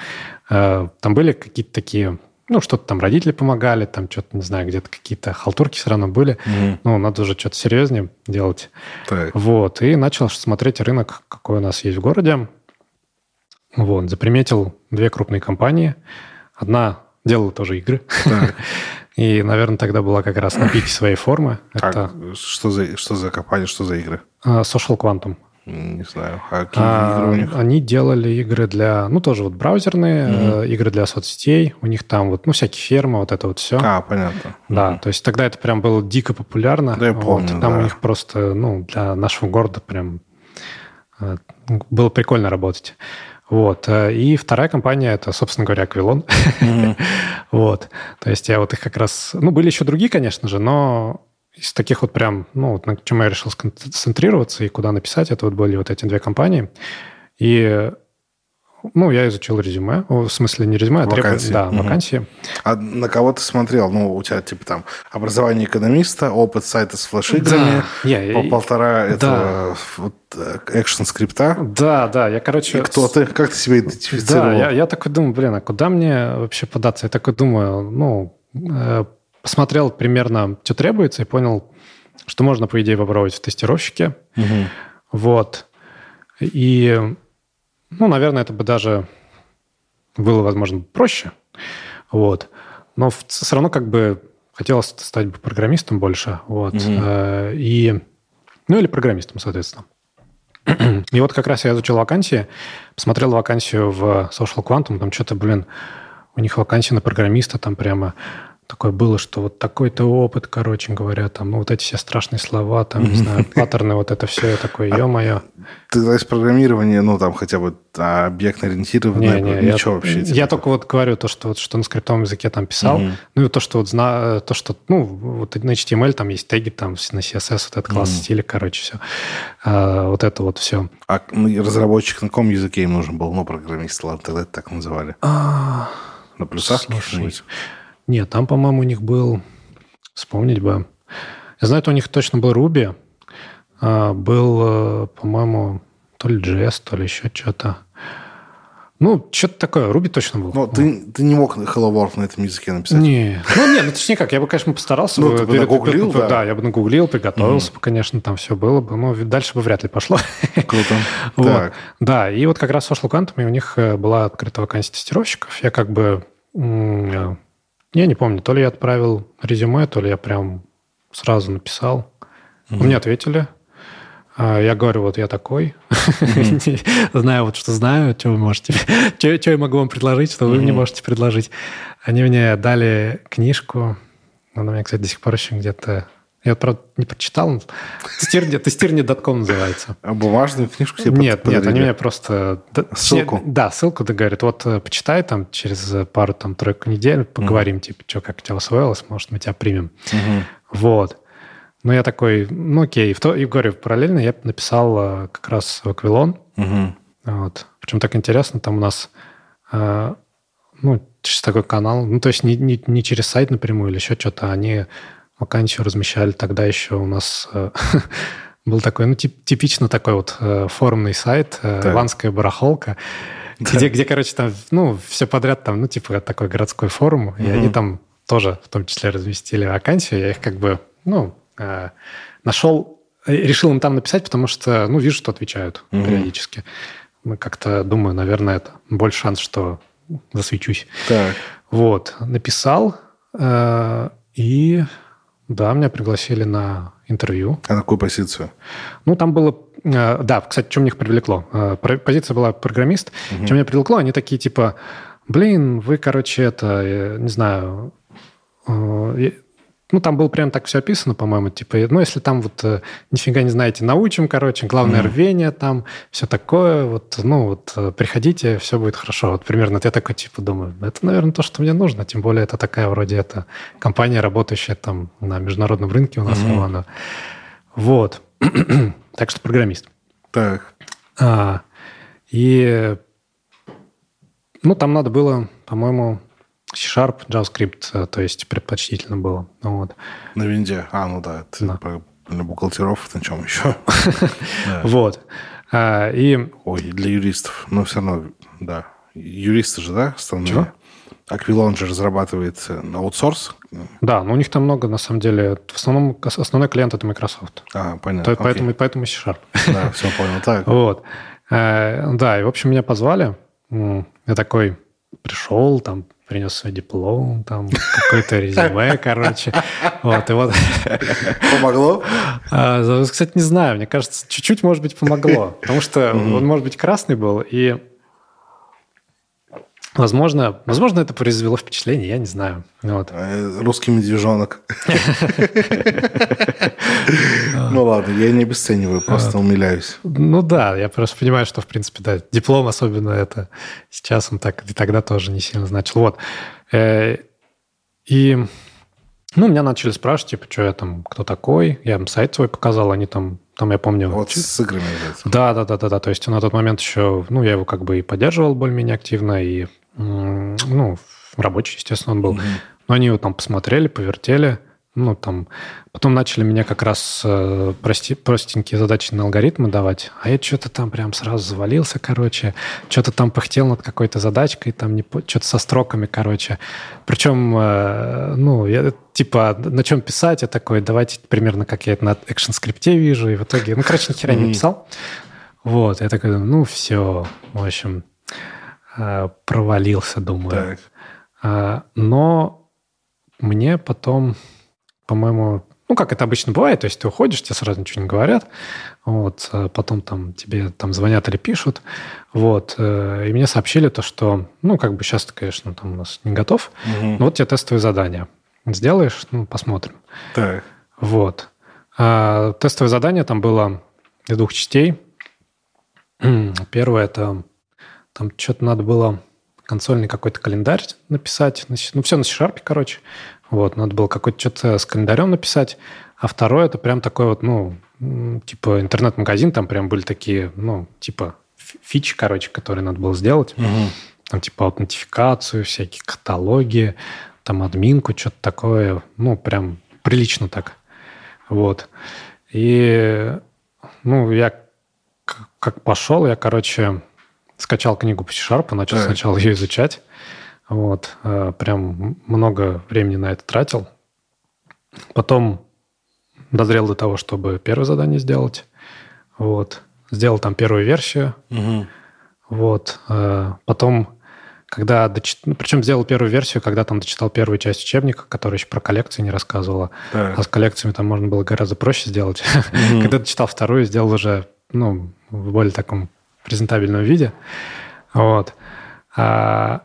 Speaker 1: э, там были какие-то такие... Ну, что-то там родители помогали, там что-то, не знаю, где-то какие-то халтурки все равно были.
Speaker 2: Мгм.
Speaker 1: Ну, надо уже что-то серьезнее делать.
Speaker 2: Так.
Speaker 1: Вот, и начал смотреть рынок, какой у нас есть в городе. Вот, заприметил две крупные компании. Одна делала тоже игры.
Speaker 2: Так.
Speaker 1: И, наверное, тогда была как раз на пике своей формы. Это
Speaker 2: что за, что за компания, что за игры?
Speaker 1: А, Social Quantum.
Speaker 2: Не знаю. А какие
Speaker 1: А,
Speaker 2: игры у них?
Speaker 1: Они делали игры для, ну, тоже вот браузерные, э, игры для соцсетей. У них там вот, ну, всякие фермы, вот это вот все.
Speaker 2: А, понятно.
Speaker 1: Да, то есть тогда это прям было дико популярно.
Speaker 2: Да, я
Speaker 1: Вот,
Speaker 2: помню,
Speaker 1: Там
Speaker 2: да.
Speaker 1: у них просто, ну, для нашего города прям э, было прикольно работать. Вот. э, И вторая компания, это, собственно говоря, Аквилон. Вот. То есть я вот их как раз... Ну, были еще другие, конечно же, но из таких вот прям, ну, вот на чем я решил сконцентрироваться и куда написать, это вот были вот эти две компании. И, ну, я изучил резюме, в смысле не резюме, а
Speaker 2: Вакансии.
Speaker 1: да,
Speaker 2: Мгм.
Speaker 1: вакансии.
Speaker 2: А на кого ты смотрел? Ну, у тебя, типа, там, образование экономиста, опыт сайта с флеш-играми,
Speaker 1: Да, я-
Speaker 2: по
Speaker 1: я-
Speaker 2: полтора
Speaker 1: да.
Speaker 2: этого вот, э, экшн-скрипта.
Speaker 1: Да, да, я, короче...
Speaker 2: И кто ты? Как ты себя идентифицировал?
Speaker 1: Да, я, я такой думаю, блин, а куда мне вообще податься? Я такой думаю, ну, э, посмотрел примерно, что требуется, и понял, что можно, по идее, попробовать в тестировщике.
Speaker 2: Мгм.
Speaker 1: Вот. И, ну, наверное, это бы даже было, возможно, проще. Вот. Но все равно как бы хотелось стать бы программистом больше. Вот. Э, И, ну, или программистом, соответственно. И вот как раз я изучил вакансии, посмотрел вакансию в Social Quantum, там что-то, блин, у них вакансия на программиста там прямо такое было, что вот такой-то опыт, короче говоря, там, ну, вот эти все страшные слова, там, не знаю, паттерны, вот это все, я такой, ё-моё.
Speaker 2: Ты тогда из программирования, ну, там, хотя бы а, объектно-ориентированное,
Speaker 1: Не, не,
Speaker 2: ничего
Speaker 1: я,
Speaker 2: вообще.
Speaker 1: Я только вот говорю то, что, вот, что на скриптовом языке там писал, ну и то, что вот зна, то, что, ну, вот на HTML там есть теги, там на CSS, вот этот класс
Speaker 2: Мгм.
Speaker 1: стиля, короче, все. вот это вот все.
Speaker 2: А ну, разработчик на каком языке им нужен был? Ну, программист, ладно, тогда это так называли. На плюсах
Speaker 1: Слушай? Нет, там, по-моему, у них был... Вспомнить бы. Я знаю, это у них точно был Ruby. а, был, э, по-моему, то ли JS, то ли еще что-то. Ну, что-то такое. Ruby точно был.
Speaker 2: Ну, ты, ты не мог Hello World на этом языке написать?
Speaker 1: Не, ну не, ну точнее как, я бы, конечно, постарался.
Speaker 2: Ну,
Speaker 1: бы
Speaker 2: ты бы нагуглил, да.
Speaker 1: Да, я бы нагуглил, приготовился бы, конечно, там все было бы. Но дальше бы вряд ли пошло.
Speaker 2: Круто.
Speaker 1: Вот.
Speaker 2: Так.
Speaker 1: Да, и вот как раз с Social Quantum, и у них э, была открыта вакансия тестировщиков. Я как бы... Я не помню, то ли я отправил резюме, то ли я прям сразу написал. Мне ответили. А, Я говорю, вот я такой. Знаю вот, что знаю, что вы можете... Что я могу вам предложить, что вы мне можете предложить. Они мне дали книжку. Она у меня, кстати, до сих пор еще где-то... Я, правда, не прочитал. Тестирни- Тестирни.com называется.
Speaker 2: А бумажную книжку тебе
Speaker 1: Нет, нет, они мне просто...
Speaker 2: Ссылку?
Speaker 1: Да, ссылку, да, говорят, вот э, почитай там через пару, там, тройку недель, поговорим, типа, что, как у тебя усвоилось, может, мы тебя примем.
Speaker 2: Мгм.
Speaker 1: Вот. Ну, я такой, ну, окей. В то- И говорю, параллельно я написал э, как раз в Аквилон.
Speaker 2: Мгм.
Speaker 1: Вот. Причем так интересно, там у нас... э, ну, через такой канал, ну, то есть не, не, не через сайт напрямую или еще что-то, они вакансию размещали тогда еще у нас э, был такой, ну, тип, типично такой вот э, форумный сайт, э, Иванская барахолка, где, где, короче, там, ну, все подряд там, ну, типа такой городской форум, угу. и они там тоже в том числе разместили вакансию, я их как бы, ну, э, нашел, решил им там написать, потому что, ну, вижу, что отвечают угу. периодически. Мы как-то, думаю, наверное, это больше шанс, что засвечусь.
Speaker 2: Так.
Speaker 1: Вот, написал, э, и да, меня пригласили на интервью.
Speaker 2: А на какую позицию?
Speaker 1: Ну, там было... Э, да, кстати, мне их привлекло? Э, позиция была программист. Угу. Что меня привлекло? Они такие, типа, блин, вы, короче, это, не знаю, ну, там было прям так все описано, по-моему, типа, ну, если там вот э, нифига не знаете, научим, короче, главное mm. рвение там, все такое, вот, ну, вот, э, приходите, все будет хорошо. Вот примерно я такой, типа, думаю, это, наверное, то, что мне нужно, тем более это такая вроде это компания, работающая там на международном рынке у нас, mm-hmm. она. Вот. так что программист.
Speaker 2: Так.
Speaker 1: А, и, ну, там надо было, по-моему, C-Sharp, JavaScript, э, то есть предпочтительно было. Вот.
Speaker 2: На винде. А, ну да, это да. для бухгалтеров, на чем еще.
Speaker 1: Вот. А, и...
Speaker 2: Ой, для юристов. Но все равно, да. Юристы же, да, основные? Аквилон же разрабатывает на аутсорс.
Speaker 1: Да, но у них там много, на самом деле. В основном основной клиент это Microsoft.
Speaker 2: А, понятно.
Speaker 1: То, поэтому, поэтому C-Sharp.
Speaker 2: Да, все понял. Так.
Speaker 1: Вот. Э, да, и, в общем, меня позвали. Я такой пришел, там, принес свой диплом, там, какое-то резюме, короче. Вот, и вот...
Speaker 2: Помогло?
Speaker 1: А, кстати, не знаю, мне кажется, чуть-чуть, может быть, помогло. Потому что он, может быть, красный был, и Возможно, возможно, это произвело впечатление, я не знаю. Вот.
Speaker 2: Э, русский медвежонок. Ну ладно, я не обесцениваю, просто умиляюсь.
Speaker 1: Ну да, я просто понимаю, что, в принципе, да, диплом особенно это сейчас он так и тогда тоже не сильно значил. Вот. Э, и ну, меня начали спрашивать, типа, что я там, кто такой. Я им сайт свой показал, они там, там я помню...
Speaker 2: Вот с играми.
Speaker 1: Да, да, да, да, да. То есть на тот момент еще, ну, я его как бы и поддерживал более-менее активно, и ну, рабочий, естественно, он был. Угу. Но они его там посмотрели, повертели, ну, там, потом начали мне как раз э, прости, простенькие задачи на алгоритмы давать, а я что-то там прям сразу завалился, короче, что-то там пыхтел над какой-то задачкой, там не, что-то со строками, короче. Причем, э, ну, я типа, на чем писать, я такой, давайте примерно как я это на экшн скрипте вижу, и в итоге, ну, короче, ни хера не писал. Вот, я такой, ну, все, в общем, провалился, думаю. Так. А, но мне потом, по-моему, ну, как это обычно бывает, то есть ты уходишь, тебе сразу ничего не говорят, вот, а потом там тебе там звонят или пишут, вот, э, и мне сообщили то, что, ну, как бы сейчас ты, конечно, там у нас не готов, угу. но вот тебе тестовое задание. Сделаешь, ну, посмотрим.
Speaker 2: Так.
Speaker 1: Вот. А, тестовое задание там было из двух частей. Первое – это там что-то надо было консольный какой-то календарь написать. Ну, все на C-Sharp, короче. Вот, надо было какой-то что-то с календарем написать. А второе, это прям такой вот, ну, типа интернет-магазин, там прям были такие, ну, типа фичи, короче, которые надо было сделать. Угу. Там типа аутентификацию, всякие каталоги, там админку, что-то такое. Ну, прям прилично так. Вот. И, ну, я как пошел, я, короче, скачал книгу по C-Sharp, начал так. сначала ее изучать. Вот, э, прям много времени на это тратил. Потом дозрел до того, чтобы первое задание сделать. Вот. Сделал там первую версию. Угу. Вот. Э, потом, когда дочитал... Ну, Причем сделал первую версию, когда там дочитал первую часть учебника, которая еще про коллекции не рассказывала. Так. А с коллекциями там можно было гораздо проще сделать. Угу. когда дочитал вторую, сделал уже ну, в более таком презентабельном виде. Вот. А,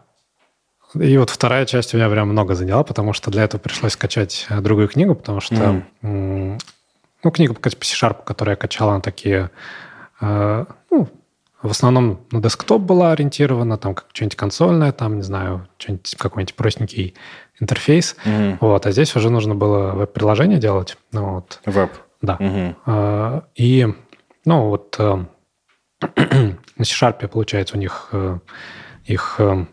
Speaker 1: и вот вторая часть у меня прям много заняла, потому что для этого пришлось скачать э, другую книгу, потому что mm. ну, книга по C-Sharp, которую я качал, она такие, э, ну, в основном на десктоп была ориентирована, там как что-нибудь консольное, там, не знаю, что-нибудь, какой-нибудь простенький интерфейс. Mm. Вот, а здесь уже нужно было веб-приложение делать. Ну, вот.
Speaker 2: Веб.
Speaker 1: Да. Mm-hmm. И, ну, вот на C-Sharp, получается, у них э, их э,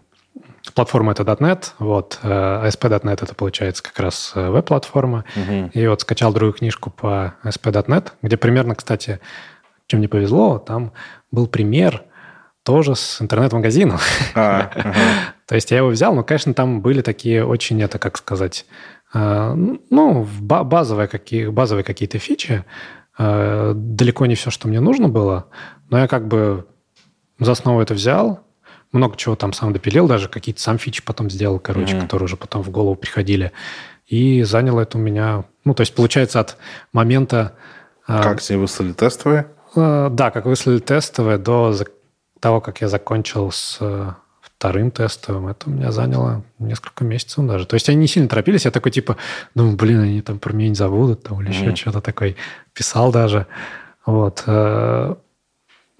Speaker 1: платформа это .NET, вот, ASP.NET это, получается, как раз веб-платформа. Угу. И вот скачал другую книжку по ASP.NET, где примерно, кстати, чем мне повезло, там был пример тоже с интернет-магазином. А, ага. То есть я его взял, но, конечно, там были такие очень, это как сказать, э, ну, базовые, какие, базовые какие-то фичи, э, далеко не все, что мне нужно было, но я как бы за основу это взял, много чего там сам допилил, даже какие-то сам фичи потом сделал, короче, mm-hmm. которые уже потом в голову приходили. И заняло это у меня... Ну, то есть, получается, от момента...
Speaker 2: Э, как тебе выслали тестовые?
Speaker 1: Да, как выслали тестовые до того, как я закончил с э, вторым тестовым, это у меня заняло несколько месяцев даже. То есть они не сильно торопились. Я такой типа, думаю, блин, они там про меня не забудут, там, или mm-hmm. еще что-то такое. Писал даже. Вот. Э,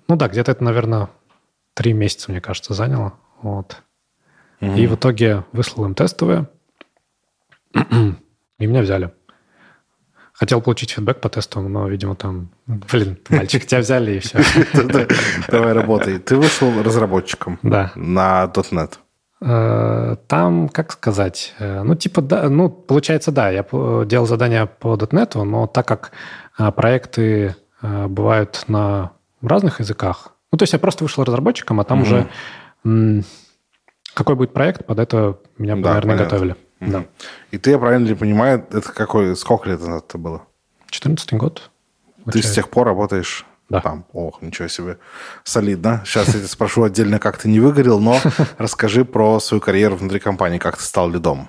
Speaker 1: ну да, где-то это, наверное, три месяца, мне кажется, заняло. Вот. Mm-hmm. И в итоге выслал им тестовые, и меня взяли. Хотел получить фидбэк по тесту, но, видимо, там, блин, мальчик, тебя взяли и все.
Speaker 2: Давай работай. Ты вышел разработчиком на .NET.
Speaker 1: Э, там, как сказать, э, ну, типа, да, ну, получается, да, я делал задания по .NET, но так как э, проекты бывают на разных языках, ну, то есть я просто вышел разработчиком, а там уже какой будет проект, под это меня, наверное, готовили.
Speaker 2: Да. И ты, я правильно ли понимаю, это какой, сколько лет назад это было?
Speaker 1: 14 год.
Speaker 2: Ты с тех пор работаешь
Speaker 1: да.
Speaker 2: там? Ох, ничего себе. Солидно. Сейчас я тебя спрошу отдельно, как ты не выгорел, но расскажи про свою карьеру внутри компании, как ты стал лидом.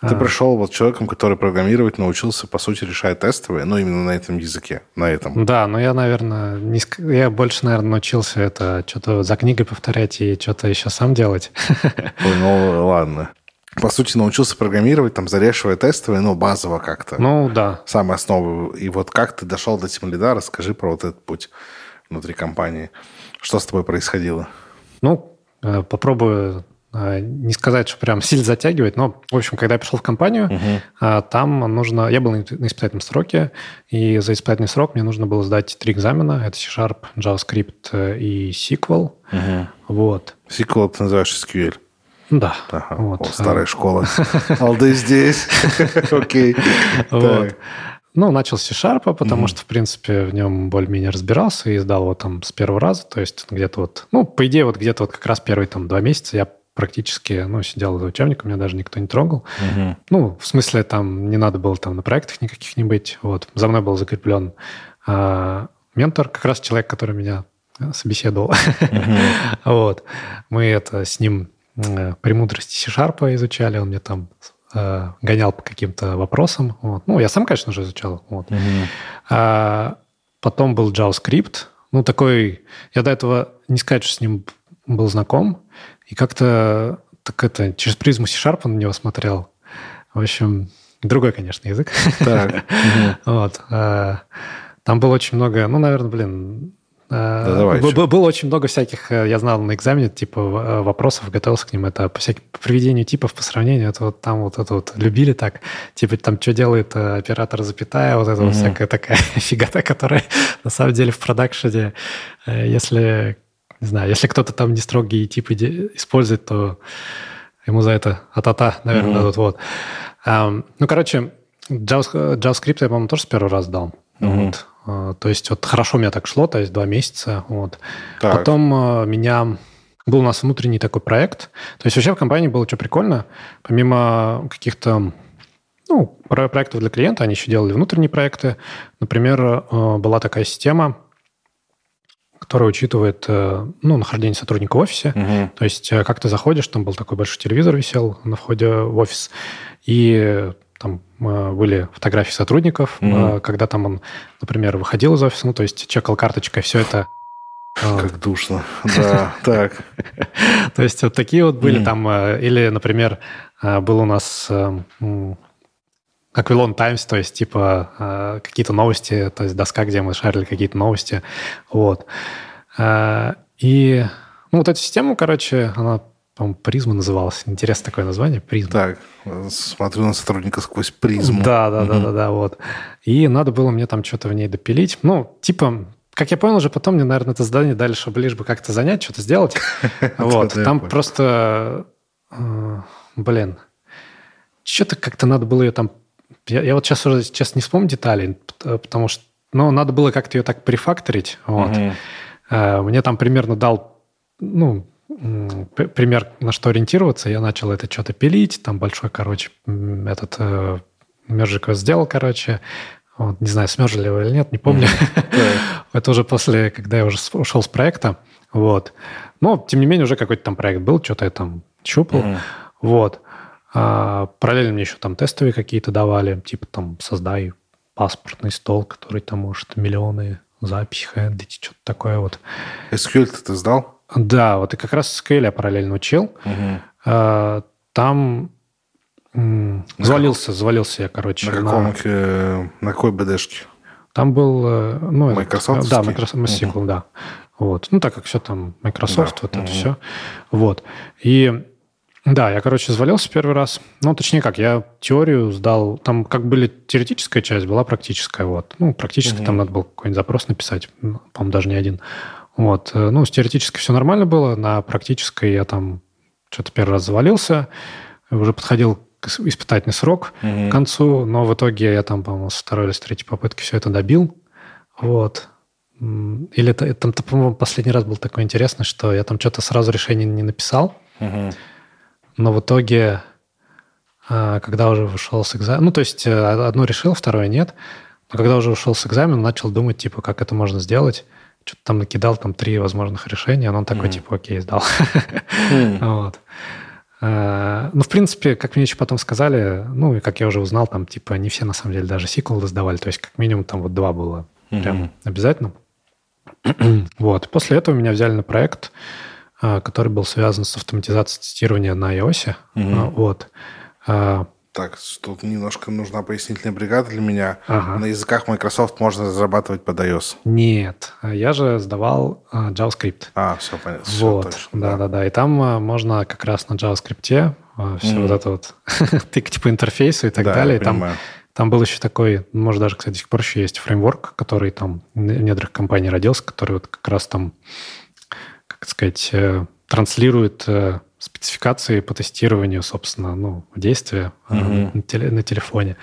Speaker 2: Ты а. пришел вот человеком, который программировать научился, по сути, решать тестовые, но именно на этом языке, на этом.
Speaker 1: Да, но я, наверное, не, я больше, наверное, научился это что-то за книгой повторять и что-то еще сам делать.
Speaker 2: Ну, ладно по сути, научился программировать, там, зарешивая тестовые, ну, базово как-то.
Speaker 1: Ну, да.
Speaker 2: Самые основы. И вот как ты дошел до тимлида, расскажи про вот этот путь внутри компании. Что с тобой происходило?
Speaker 1: Ну, э, попробую э, не сказать, что прям сильно затягивать, но, в общем, когда я пришел в компанию, uh-huh. там нужно... Я был на испытательном сроке, и за испытательный срок мне нужно было сдать три экзамена. Это C-Sharp, JavaScript и SQL. Uh-huh. Вот.
Speaker 2: SQL ты называешь SQL?
Speaker 1: Да.
Speaker 2: Ага. Вот. О, старая школа. Алды здесь. Окей.
Speaker 1: Вот. Ну, начал с C-Sharp, потому mm-hmm. что, в принципе, в нем более-менее разбирался и сдал его там с первого раза. То есть где-то вот, ну, по идее, вот где-то вот как раз первые там два месяца я практически, ну, сидел за учебником, меня даже никто не трогал. Ну, в смысле, там не надо было там на проектах никаких не быть. Вот. За мной был закреплен а, ментор, как раз человек, который меня собеседовал. Mm-hmm. вот. Мы это с ним Э, премудрости C-Sharp изучали, он мне там э, гонял по каким-то вопросам. Вот. Ну, я сам, конечно же, изучал. Вот. Угу. А, потом был JavaScript. Ну, такой... Я до этого не сказать, что с ним был знаком. И как-то так это, через призму C-Sharp на него смотрел. В общем, другой, конечно, язык. Так. Вот. А, там было очень много... Ну, наверное, блин,
Speaker 2: да, давай,
Speaker 1: Б- было очень много всяких, э, я знал на экзамене, типа э, вопросов, готовился к ним. Это по, всяким, по приведению типов, по сравнению, это вот там вот это вот любили так. Типа там, что делает э, оператор запятая, вот это угу. вот всякая такая фигота, которая на самом деле в продакшене, если, не знаю, если кто-то там не строгие типы использует, то ему за это а-та-та, наверное, угу. дадут. Вот. Um, ну, короче, JavaScript я, по-моему, тоже с первого раза дал. Угу. Вот. А, то есть вот хорошо у меня так шло, то есть два месяца. Вот. Так. Потом а, меня... Был у нас внутренний такой проект. То есть вообще в компании было что прикольно. Помимо каких-то ну, проектов для клиента, они еще делали внутренние проекты. Например, а, была такая система, которая учитывает ну, нахождение сотрудника в офисе. Угу. То есть как ты заходишь, там был такой большой телевизор висел на входе в офис, и там э, были фотографии сотрудников, mm-hmm. когда там он, например, выходил из офиса, ну, то есть чекал карточкой, все это
Speaker 2: как душно. Да, так.
Speaker 1: То есть вот такие вот были там. Э, или, например, был у нас Аквилон Таймс, то есть типа какие-то новости, то есть доска, где мы шарили какие-то новости. Вот. И ну, вот эту систему, короче, она по-моему, призма называлась. Интересное такое название, призма.
Speaker 2: Так, смотрю на сотрудника сквозь призму.
Speaker 1: Да, да, да, да, да, вот. И надо было мне там что-то в ней допилить. Ну, типа, как я понял уже потом, мне, наверное, это задание дали, чтобы лишь бы как-то занять, что-то сделать. Вот. Там просто э, блин, что-то как-то надо было ее там... Я, вот сейчас уже сейчас не вспомню детали, потому что ну, надо было как-то ее так префакторить. Вот. Угу. Мне там примерно дал, ну, пример, на что ориентироваться. Я начал это что-то пилить, там большой, короче, этот э, мержик сделал, короче. Вот, не знаю, смержили его или нет, не помню. Это уже после, когда я уже ушел с проекта. Вот. Но, тем не менее, уже какой-то там проект был, что-то я там щупал. Вот. А, параллельно мне еще там тестовые какие-то давали, типа там создай паспортный стол, который там может миллионы хендить, что-то такое вот.
Speaker 2: SQL ты сдал?
Speaker 1: Да, вот и как раз SQL я параллельно учил. Угу. Там на завалился, как... завалился я, короче.
Speaker 2: На каком, на, э, на какой БДшке?
Speaker 1: Там был... Э, ну,
Speaker 2: Microsoft?
Speaker 1: Да, Microsoft MySQL, угу. да. Вот. Ну, так как все там Microsoft, да. вот угу. это все. Вот. И да, я, короче, завалился первый раз. Ну, точнее как, я теорию сдал. Там как были теоретическая часть, была практическая. Вот. Ну, практически угу. там надо было какой-нибудь запрос написать. По-моему, даже не один. Вот. Э, ну, с теоретической все нормально было. На практической я там что-то первый раз завалился. Уже подходил испытательный срок угу. к концу, но в итоге я там, по-моему, с второй или с третьей попытки все это добил. Вот. Или это, там, по-моему, последний раз был такой интересный, что я там что-то сразу решение не написал, угу. но в итоге, а, когда уже вышел с экзамена, ну, то есть э, одно решил, второе нет, но когда уже ушел с экзамена, начал думать, типа, как это можно сделать, что-то там накидал, там три возможных решения, но он такой, mm. типа, окей, сдал. Mm. вот. Э, ну, в принципе, как мне еще потом сказали, ну, и как я уже узнал, там, типа, не все, на самом деле, даже сиквелы сдавали, то есть, как минимум, там вот два было mm-hmm. прям обязательно. вот. После этого меня взяли на проект, э, который был связан с автоматизацией тестирования на iOS. Mm-hmm. Вот.
Speaker 2: Так, тут немножко нужна пояснительная бригада для меня. Ага. На языках Microsoft можно разрабатывать под iOS.
Speaker 1: Нет, я же сдавал uh, JavaScript.
Speaker 2: А, все понятно.
Speaker 1: Вот, точно, да, да, да. И там uh, можно как раз на JavaScript uh, все mm. вот это вот тыкать по интерфейсу и так да, далее. там, там был еще такой, может даже, кстати, до сих пор еще есть фреймворк, который там в недрах компании родился, который вот как раз там, как сказать, э, транслирует э, спецификации по тестированию, собственно, ну, действия mm-hmm. на, теле, на телефоне.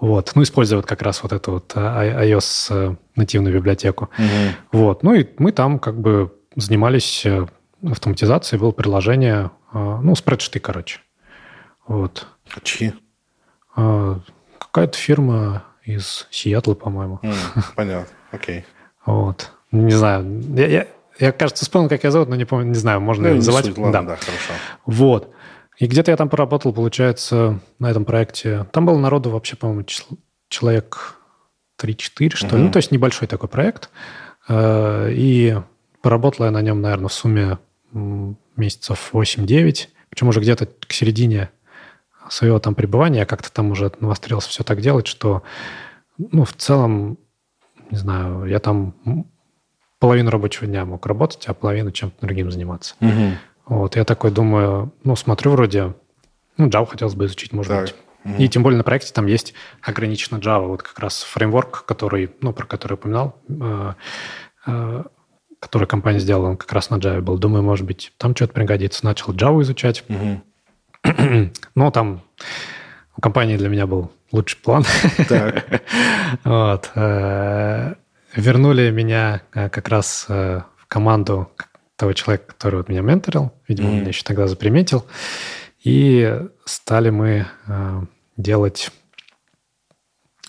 Speaker 1: Вот. Ну, используя вот как раз вот эту вот а, iOS э, нативную библиотеку. Mm-hmm. Вот. Ну, и мы там как бы занимались э, автоматизацией, было приложение, ну, спредшиты, короче. Вот.
Speaker 2: А чьи?
Speaker 1: Какая-то фирма из Сиэтла, по-моему.
Speaker 2: Mm, понятно, окей. Okay.
Speaker 1: Вот. Не знаю. Я, я, я, кажется, вспомнил, как я зовут, но не помню, не знаю, можно ну, называть. Суть,
Speaker 2: ладно, да. да, хорошо.
Speaker 1: Вот. И где-то я там поработал, получается, на этом проекте. Там было народу вообще, по-моему, человек 3-4, что ли. Угу. Ну, то есть небольшой такой проект. Э, и поработал я на нем, наверное, в сумме месяцев 8-9. Причем уже где-то к середине своего там пребывания я как-то там уже навострился все так делать, что, ну, в целом, не знаю, я там половину рабочего дня мог работать, а половину чем-то другим заниматься. Угу. Вот, я такой думаю, ну, смотрю вроде, ну, Java хотелось бы изучить, может так. быть. Угу. И тем более на проекте там есть ограниченно Java, вот как раз фреймворк, который, ну, про который я упоминал, э, э, который компания сделала, он как раз на Java был. Думаю, может быть, там что-то пригодится. Начал Java изучать. Угу. Но там у компании для меня был лучший план. вот. Вернули меня э, как раз э, в команду того человека, который вот меня менторил. Видимо, mm-hmm. меня еще тогда заприметил. И стали мы э, делать...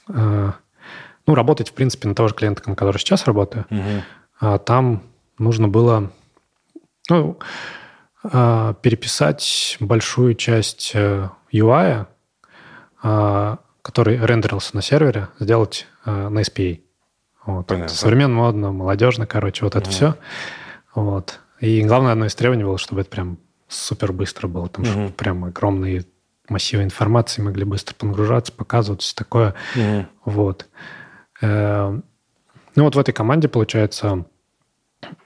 Speaker 1: Ну, работать, в принципе, на того же клиента, на который сейчас работаю. Mm-hmm. Там нужно было ну, переписать большую часть UI, который рендерился на сервере, сделать на SPA. Вот. Понятно. Современно, модно, молодежно, короче, вот это угу. все. Вот. И главное, одно из требований было, чтобы это прям супер быстро было. Там, угу. чтобы прям огромные массивы информации могли быстро погружаться, показывать, все такое. Угу. Вот. Эм, ну, вот в этой команде, получается,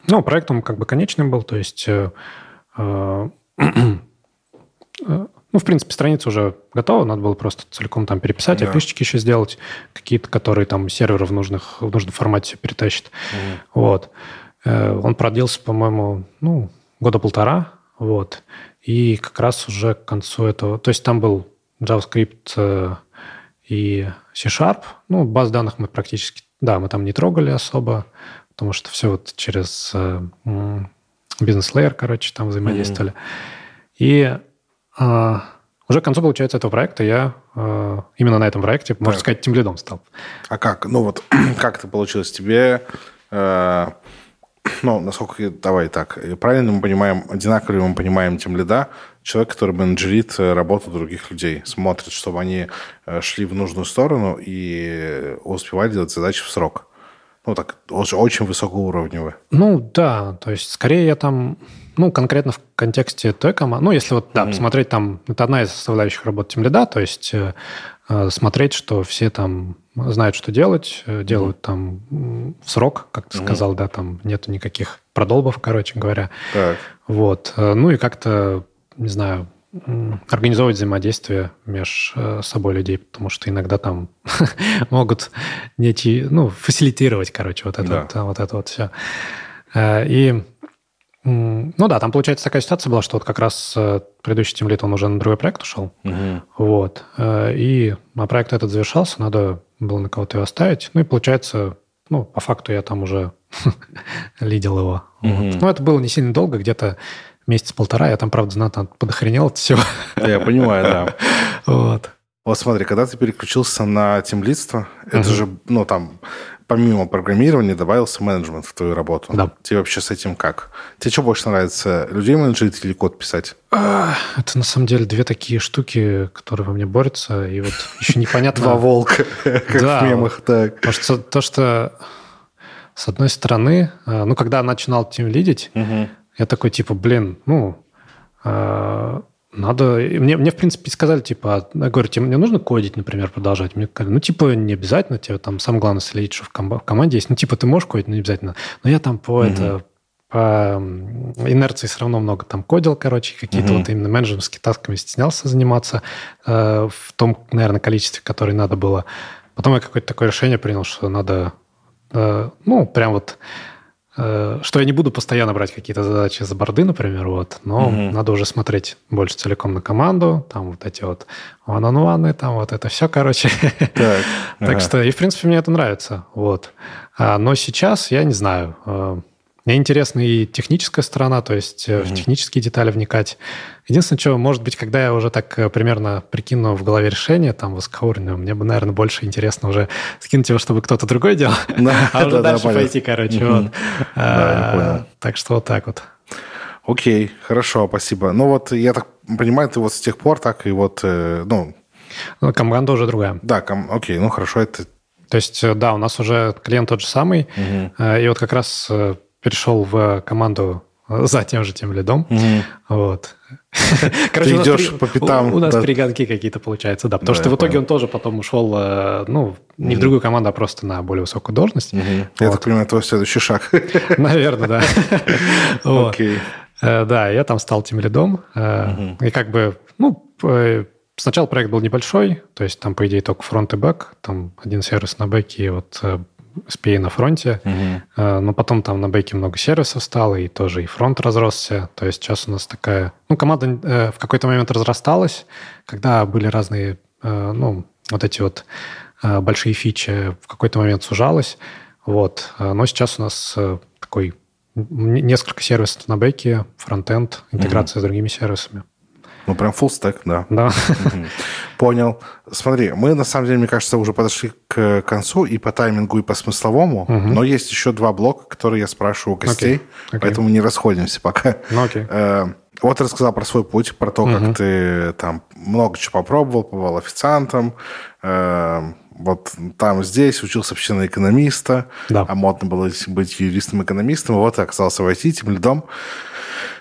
Speaker 1: ну, проект он как бы конечный был, то есть э, э, э ну, в принципе, страница уже готова, надо было просто целиком там переписать, да. опишечки еще сделать, какие-то, которые там серверы в, нужных, в нужном формате все перетащит. Угу. Вот. Э, он продлился, по-моему, ну, года полтора, вот. И как раз уже к концу этого... То есть там был JavaScript э, и C-Sharp. Ну, баз данных мы практически... Да, мы там не трогали особо, потому что все вот через э, бизнес-лейер, короче, там взаимодействовали. Mm-hmm. И уже к концу, получается, этого проекта я э, именно на этом проекте, так. можно сказать, тем лидом стал.
Speaker 2: А как? Ну вот, как это получилось? Тебе... Э, ну, насколько, давай так, правильно мы понимаем, одинаково ли мы понимаем тем лида, человек, который менеджерит э, работу других людей, смотрит, чтобы они э, шли в нужную сторону и успевали делать задачи в срок. Ну, так, очень высокоуровневые.
Speaker 1: Ну, да, то есть, скорее я там, ну, конкретно в контексте той команды, ну, если вот, да, mm-hmm. посмотреть там, это одна из составляющих работы тем лида, то есть э, э, смотреть, что все там знают, что делать, э, делают mm-hmm. там в срок, как ты mm-hmm. сказал, да, там нету никаких продолбов, короче говоря. Так. Вот, ну и как-то, не знаю, организовывать взаимодействие между собой людей, потому что иногда там могут найти, ну, фасилитировать, короче, вот это, да. вот, вот это вот все. Э, и, ну да, там, получается, такая ситуация была, что вот как раз э, предыдущий тимлит, он уже на другой проект ушел, угу. вот, э, и а проект этот завершался, надо было на кого-то его оставить, ну и получается, ну, по факту я там уже лидил его. Угу. Вот. Но это было не сильно долго, где-то месяц-полтора. Я там, правда, знатно подохренел от всего.
Speaker 2: Я понимаю, да. Вот. Вот смотри, когда ты переключился на темлидство, это же, ну, там, помимо программирования добавился менеджмент в твою работу. Да. Тебе вообще с этим как? Тебе что больше нравится, людей менеджерить или код писать?
Speaker 1: Это на самом деле две такие штуки, которые во мне борются, и вот еще непонятно...
Speaker 2: Два волка, как в мемах, так.
Speaker 1: Потому что то, что с одной стороны, а, ну, когда начинал тем лидить, я такой, типа, блин, ну, э, надо... Мне, мне, в принципе, сказали, типа, я говорю, тебе мне нужно кодить, например, продолжать? Мне сказали, ну, типа, не обязательно, тебе там самое главное следить, что в, ком- в команде есть. Ну, типа, ты можешь кодить, но не обязательно. Но я там по mm это по инерции все равно много там кодил, короче, какие-то mm вот именно менеджерскими тасками стеснялся заниматься э, в том, наверное, количестве, которое надо было. Потом я какое-то такое решение принял, что надо, э, ну, прям вот что я не буду постоянно брать какие-то задачи за борды, например, вот, но угу. надо уже смотреть больше целиком на команду, там вот эти вот one-on-one, там вот это все, короче. Так, так что, и в принципе мне это нравится, вот. А, но сейчас я не знаю, э, мне интересна и техническая сторона, то есть mm-hmm. в технические детали вникать. Единственное, что, может быть, когда я уже так э, примерно прикину в голове решение, там, высокоуровневое, мне бы, наверное, больше интересно уже скинуть его, чтобы кто-то другой делал, а уже дальше пойти, короче. А, так что вот так вот.
Speaker 2: Окей, хорошо, спасибо. Ну вот, я так понимаю, ты вот с тех пор так и вот, э, ну...
Speaker 1: Ну, команда уже другая.
Speaker 2: Да, ком... окей, ну хорошо, это...
Speaker 1: То есть, да, у нас уже клиент тот же самый, и вот как раз перешел в команду за тем же тем лидом.
Speaker 2: Угу.
Speaker 1: Вот.
Speaker 2: Короче, Ты идешь при... по пятам.
Speaker 1: У, у нас да. перегонки какие-то получаются, да. Потому да, что в итоге понял. он тоже потом ушел, э, ну, не угу. в другую команду, а просто на более высокую должность.
Speaker 2: Угу. Вот. Я так понимаю, твой следующий шаг.
Speaker 1: Наверное, да. Окей. Э, да, я там стал тем лидом. Э, и как бы, ну, сначала проект был небольшой, то есть там, по идее, только фронт и бэк, там один сервис на бэке, и вот SPA на фронте, угу. но потом там на бэке много сервисов стало, и тоже и фронт разросся. То есть сейчас у нас такая... Ну, команда э, в какой-то момент разрасталась, когда были разные, э, ну, вот эти вот большие фичи, в какой-то момент сужалась. Вот. Но сейчас у нас такой несколько сервисов на бэке, фронтенд, интеграция угу. с другими сервисами.
Speaker 2: Ну, прям full stack, да.
Speaker 1: Да.
Speaker 2: Понял. Смотри, мы, на самом деле, мне кажется, уже подошли к концу и по таймингу, и по смысловому, угу. но есть еще два блока, которые я спрашиваю у гостей, okay. Okay. поэтому не расходимся пока.
Speaker 1: Ну, окей.
Speaker 2: Okay. Вот рассказал про свой путь, про то, угу. как ты там много чего попробовал, побывал официантом, э, вот там здесь учился вообще на экономиста, да. а модно было быть юристом-экономистом, вот ты оказался в IT, тем лидом.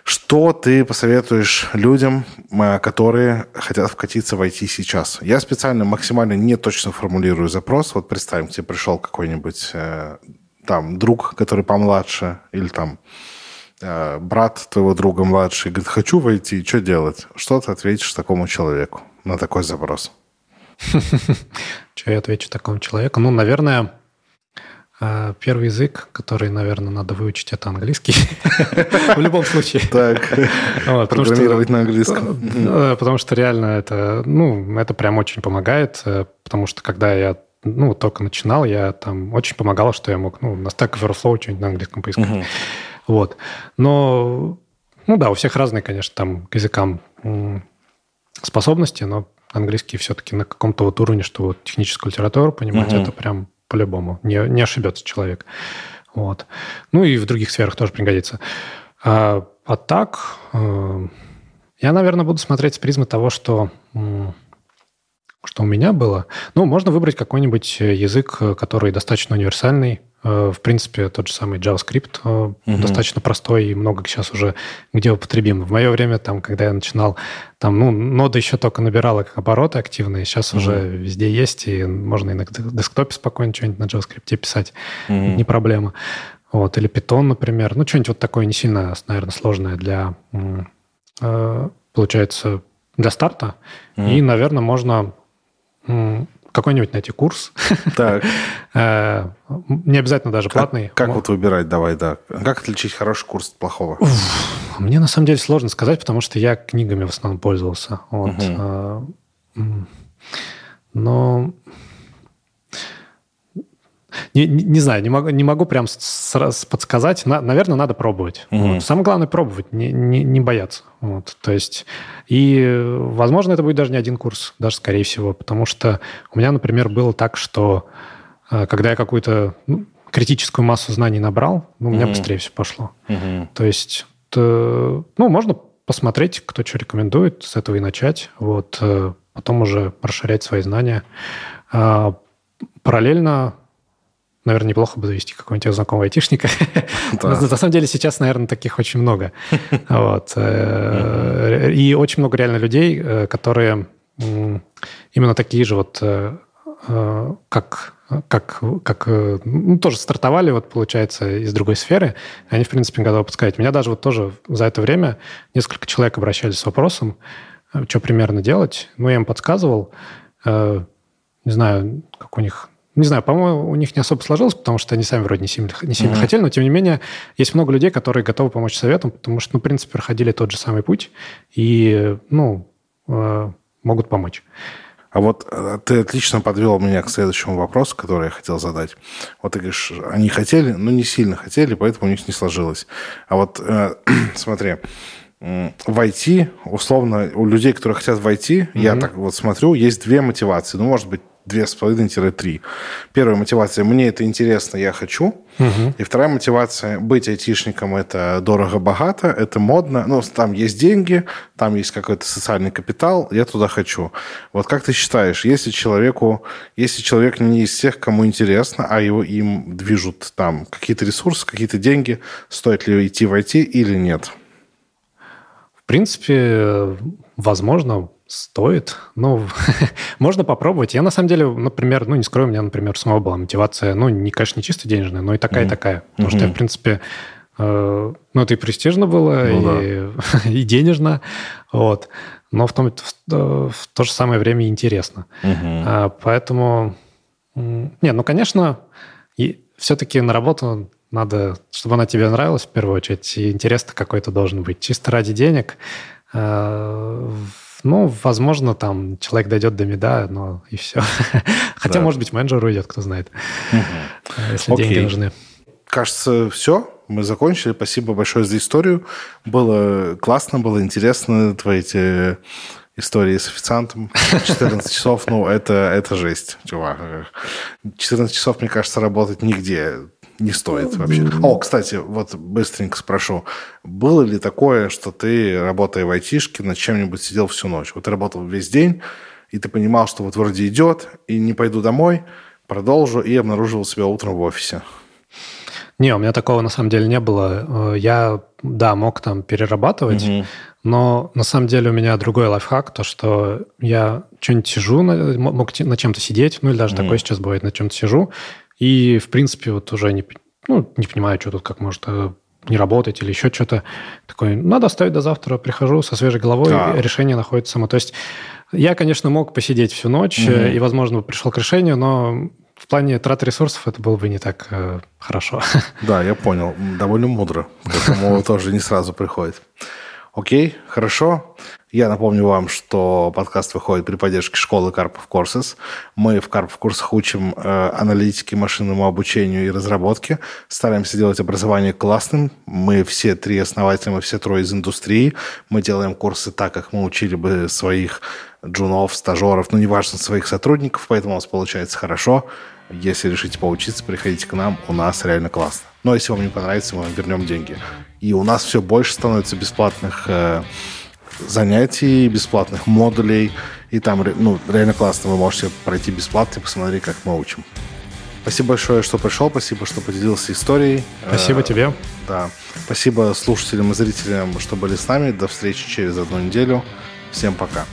Speaker 2: Что ты посоветуешь людям, э, которые хотят вкатиться в IT сейчас? Я специально максимально не точно формулирую запрос. Вот представим, тебе пришел какой-нибудь э, там друг, который помладше, или там э, брат твоего друга младший, говорит, хочу войти, что делать? Что ты ответишь такому человеку на такой запрос?
Speaker 1: Что я отвечу такому человеку? Ну, наверное, А, первый язык, который, наверное, надо выучить, это английский. В любом случае.
Speaker 2: Так, программировать на английском.
Speaker 1: Потому что реально это, ну, это прям очень помогает, э, потому что когда я ну, только начинал, я там очень помогало, что я мог, ну, на Stack Overflow что-нибудь на английском поискать. Вот. Но, ну да, у всех разные, конечно, там к языкам способности, но английский все-таки на каком-то вот уровне, что вот техническую литературу понимать, это прям по-любому. Не, не ошибется человек. Вот. Ну и в других сферах тоже пригодится. А, а так, э, я, наверное, буду смотреть с призмы того, что, что у меня было. Ну, можно выбрать какой-нибудь язык, который достаточно универсальный, Э, в принципе, тот же самый JavaScript угу. достаточно простой и много сейчас уже где употребим. В мое время, там, когда я начинал, там, ну, нода еще только набирала как обороты активные, сейчас угу. уже везде есть, и можно и на десктопе спокойно что-нибудь на JavaScript писать, угу. не проблема. Вот, или Python, например. Ну, что-нибудь вот такое не сильно, наверное, сложное для, э, получается, для старта. Угу. И, наверное, можно какой-нибудь найти курс. Так. Э, не обязательно даже платный.
Speaker 2: Как вот выбирать, давай, да. Как отличить хороший курс от плохого?
Speaker 1: Мне на самом деле сложно сказать, потому что я книгами в основном пользовался. Вот. Э, но не, не, не знаю, не могу, не могу прям сразу подсказать. На, наверное, надо пробовать. Угу. Вот. Самое главное пробовать, не, не, не бояться. Вот. То есть, и, возможно, это будет даже не один курс, даже скорее всего, потому что у меня, например, было так, что э, когда я какую-то ну, критическую массу знаний набрал, ну, у меня угу. быстрее все пошло. Угу. То есть, то, ну, можно посмотреть, кто что рекомендует, с этого и начать. Вот. Э, потом уже расширять свои знания. А, параллельно наверное, неплохо бы завести какого-нибудь знакомого айтишника. Да. На самом деле сейчас, наверное, таких очень много. Вот. Э, и очень много реально людей, э, которые именно такие же вот, э, как как, как ну, тоже стартовали, вот, получается, из другой сферы, они, в принципе, готовы подсказать. Меня даже вот тоже за это время несколько человек обращались с вопросом, что примерно делать. Ну, я им подсказывал. Не знаю, как у них не знаю, по-моему, у них не особо сложилось, потому что они сами вроде не сильно, не сильно mm-hmm. хотели, но тем не менее есть много людей, которые готовы помочь советам, потому что, ну, в принципе, проходили тот же самый путь и, ну, э, могут помочь.
Speaker 2: А вот э, ты отлично подвел меня к следующему вопросу, который я хотел задать. Вот ты говоришь, они хотели, но не сильно хотели, поэтому у них не сложилось. А вот э, смотри, в IT, условно, у людей, которые хотят войти, mm-hmm. я так вот смотрю, есть две мотивации. Ну, может быть, две с половиной-три. Первая мотивация – мне это интересно, я хочу. Угу. И вторая мотивация – быть айтишником – это дорого-богато, это модно. Ну, там есть деньги, там есть какой-то социальный капитал, я туда хочу. Вот как ты считаешь, если человеку, если человек не из тех, кому интересно, а его им движут там какие-то ресурсы, какие-то деньги, стоит ли идти в IT или нет?
Speaker 1: В принципе, возможно, Стоит. Ну, можно попробовать. Я, на самом деле, например, ну, не скрою, у меня, например, самого была мотивация, ну, не, конечно, не чисто денежная, но и такая, и такая. Потому что я, в принципе, э, ну, это и престижно было, ну, и, да. и денежно, вот. Но в, том, в, в то же самое время интересно. А, поэтому, не, ну, конечно, и все-таки на работу надо, чтобы она тебе нравилась в первую очередь, и интерес какой-то должен быть. Чисто ради денег э, ну, возможно, там человек дойдет до меда, но и все. Хотя, да. может быть, менеджер уйдет, кто знает, угу. если Окей. деньги нужны.
Speaker 2: Кажется, все. Мы закончили. Спасибо большое за историю. Было классно, было интересно. Твои эти истории с официантом. 14 часов, ну, это, это жесть, чувак. 14 часов, мне кажется, работать нигде не стоит вообще. О, кстати, вот быстренько спрошу. Было ли такое, что ты, работая в айтишке, над чем-нибудь сидел всю ночь? Вот ты работал весь день, и ты понимал, что вот вроде идет, и не пойду домой, продолжу, и обнаруживал себя утром в офисе.
Speaker 1: Не, у меня такого на самом деле не было. Э, я, да, мог там перерабатывать, угу. но на самом деле у меня другой лайфхак, то, что я что-нибудь сижу, мог на чем-то сидеть, ну или даже угу. такое сейчас бывает, на чем-то сижу, и, в принципе, вот уже не, ну, не понимаю, что тут как может э, не работать или еще что-то. Такой, надо оставить до завтра, прихожу со свежей головой, а. решение находится само. То есть я, конечно, мог посидеть всю ночь угу. и, возможно, пришел к решению, но в плане трат ресурсов это было бы не так э, хорошо.
Speaker 2: Да, я понял. Довольно мудро. К этому тоже не сразу приходит. Окей, хорошо. Я напомню вам, что подкаст выходит при поддержке школы Карпов Courses. Мы в Карпов курсах учим э, аналитике, машинному обучению и разработке. Стараемся делать образование классным. Мы все три основателя, мы все трое из индустрии. Мы делаем курсы так, как мы учили бы своих джунов, стажеров, ну, неважно, своих сотрудников, поэтому у нас получается хорошо. Если решите поучиться, приходите к нам, у нас реально классно. Но если вам не понравится, мы вам вернем деньги. И у нас все больше становится бесплатных э, занятий, бесплатных модулей. И там ну, реально классно. Вы можете пройти бесплатно и посмотреть, как мы учим. Спасибо большое, что пришел. Спасибо, что поделился историей.
Speaker 1: Спасибо
Speaker 2: э,
Speaker 1: тебе.
Speaker 2: Да. Спасибо слушателям и зрителям, что были с нами. До встречи через одну неделю. Всем пока.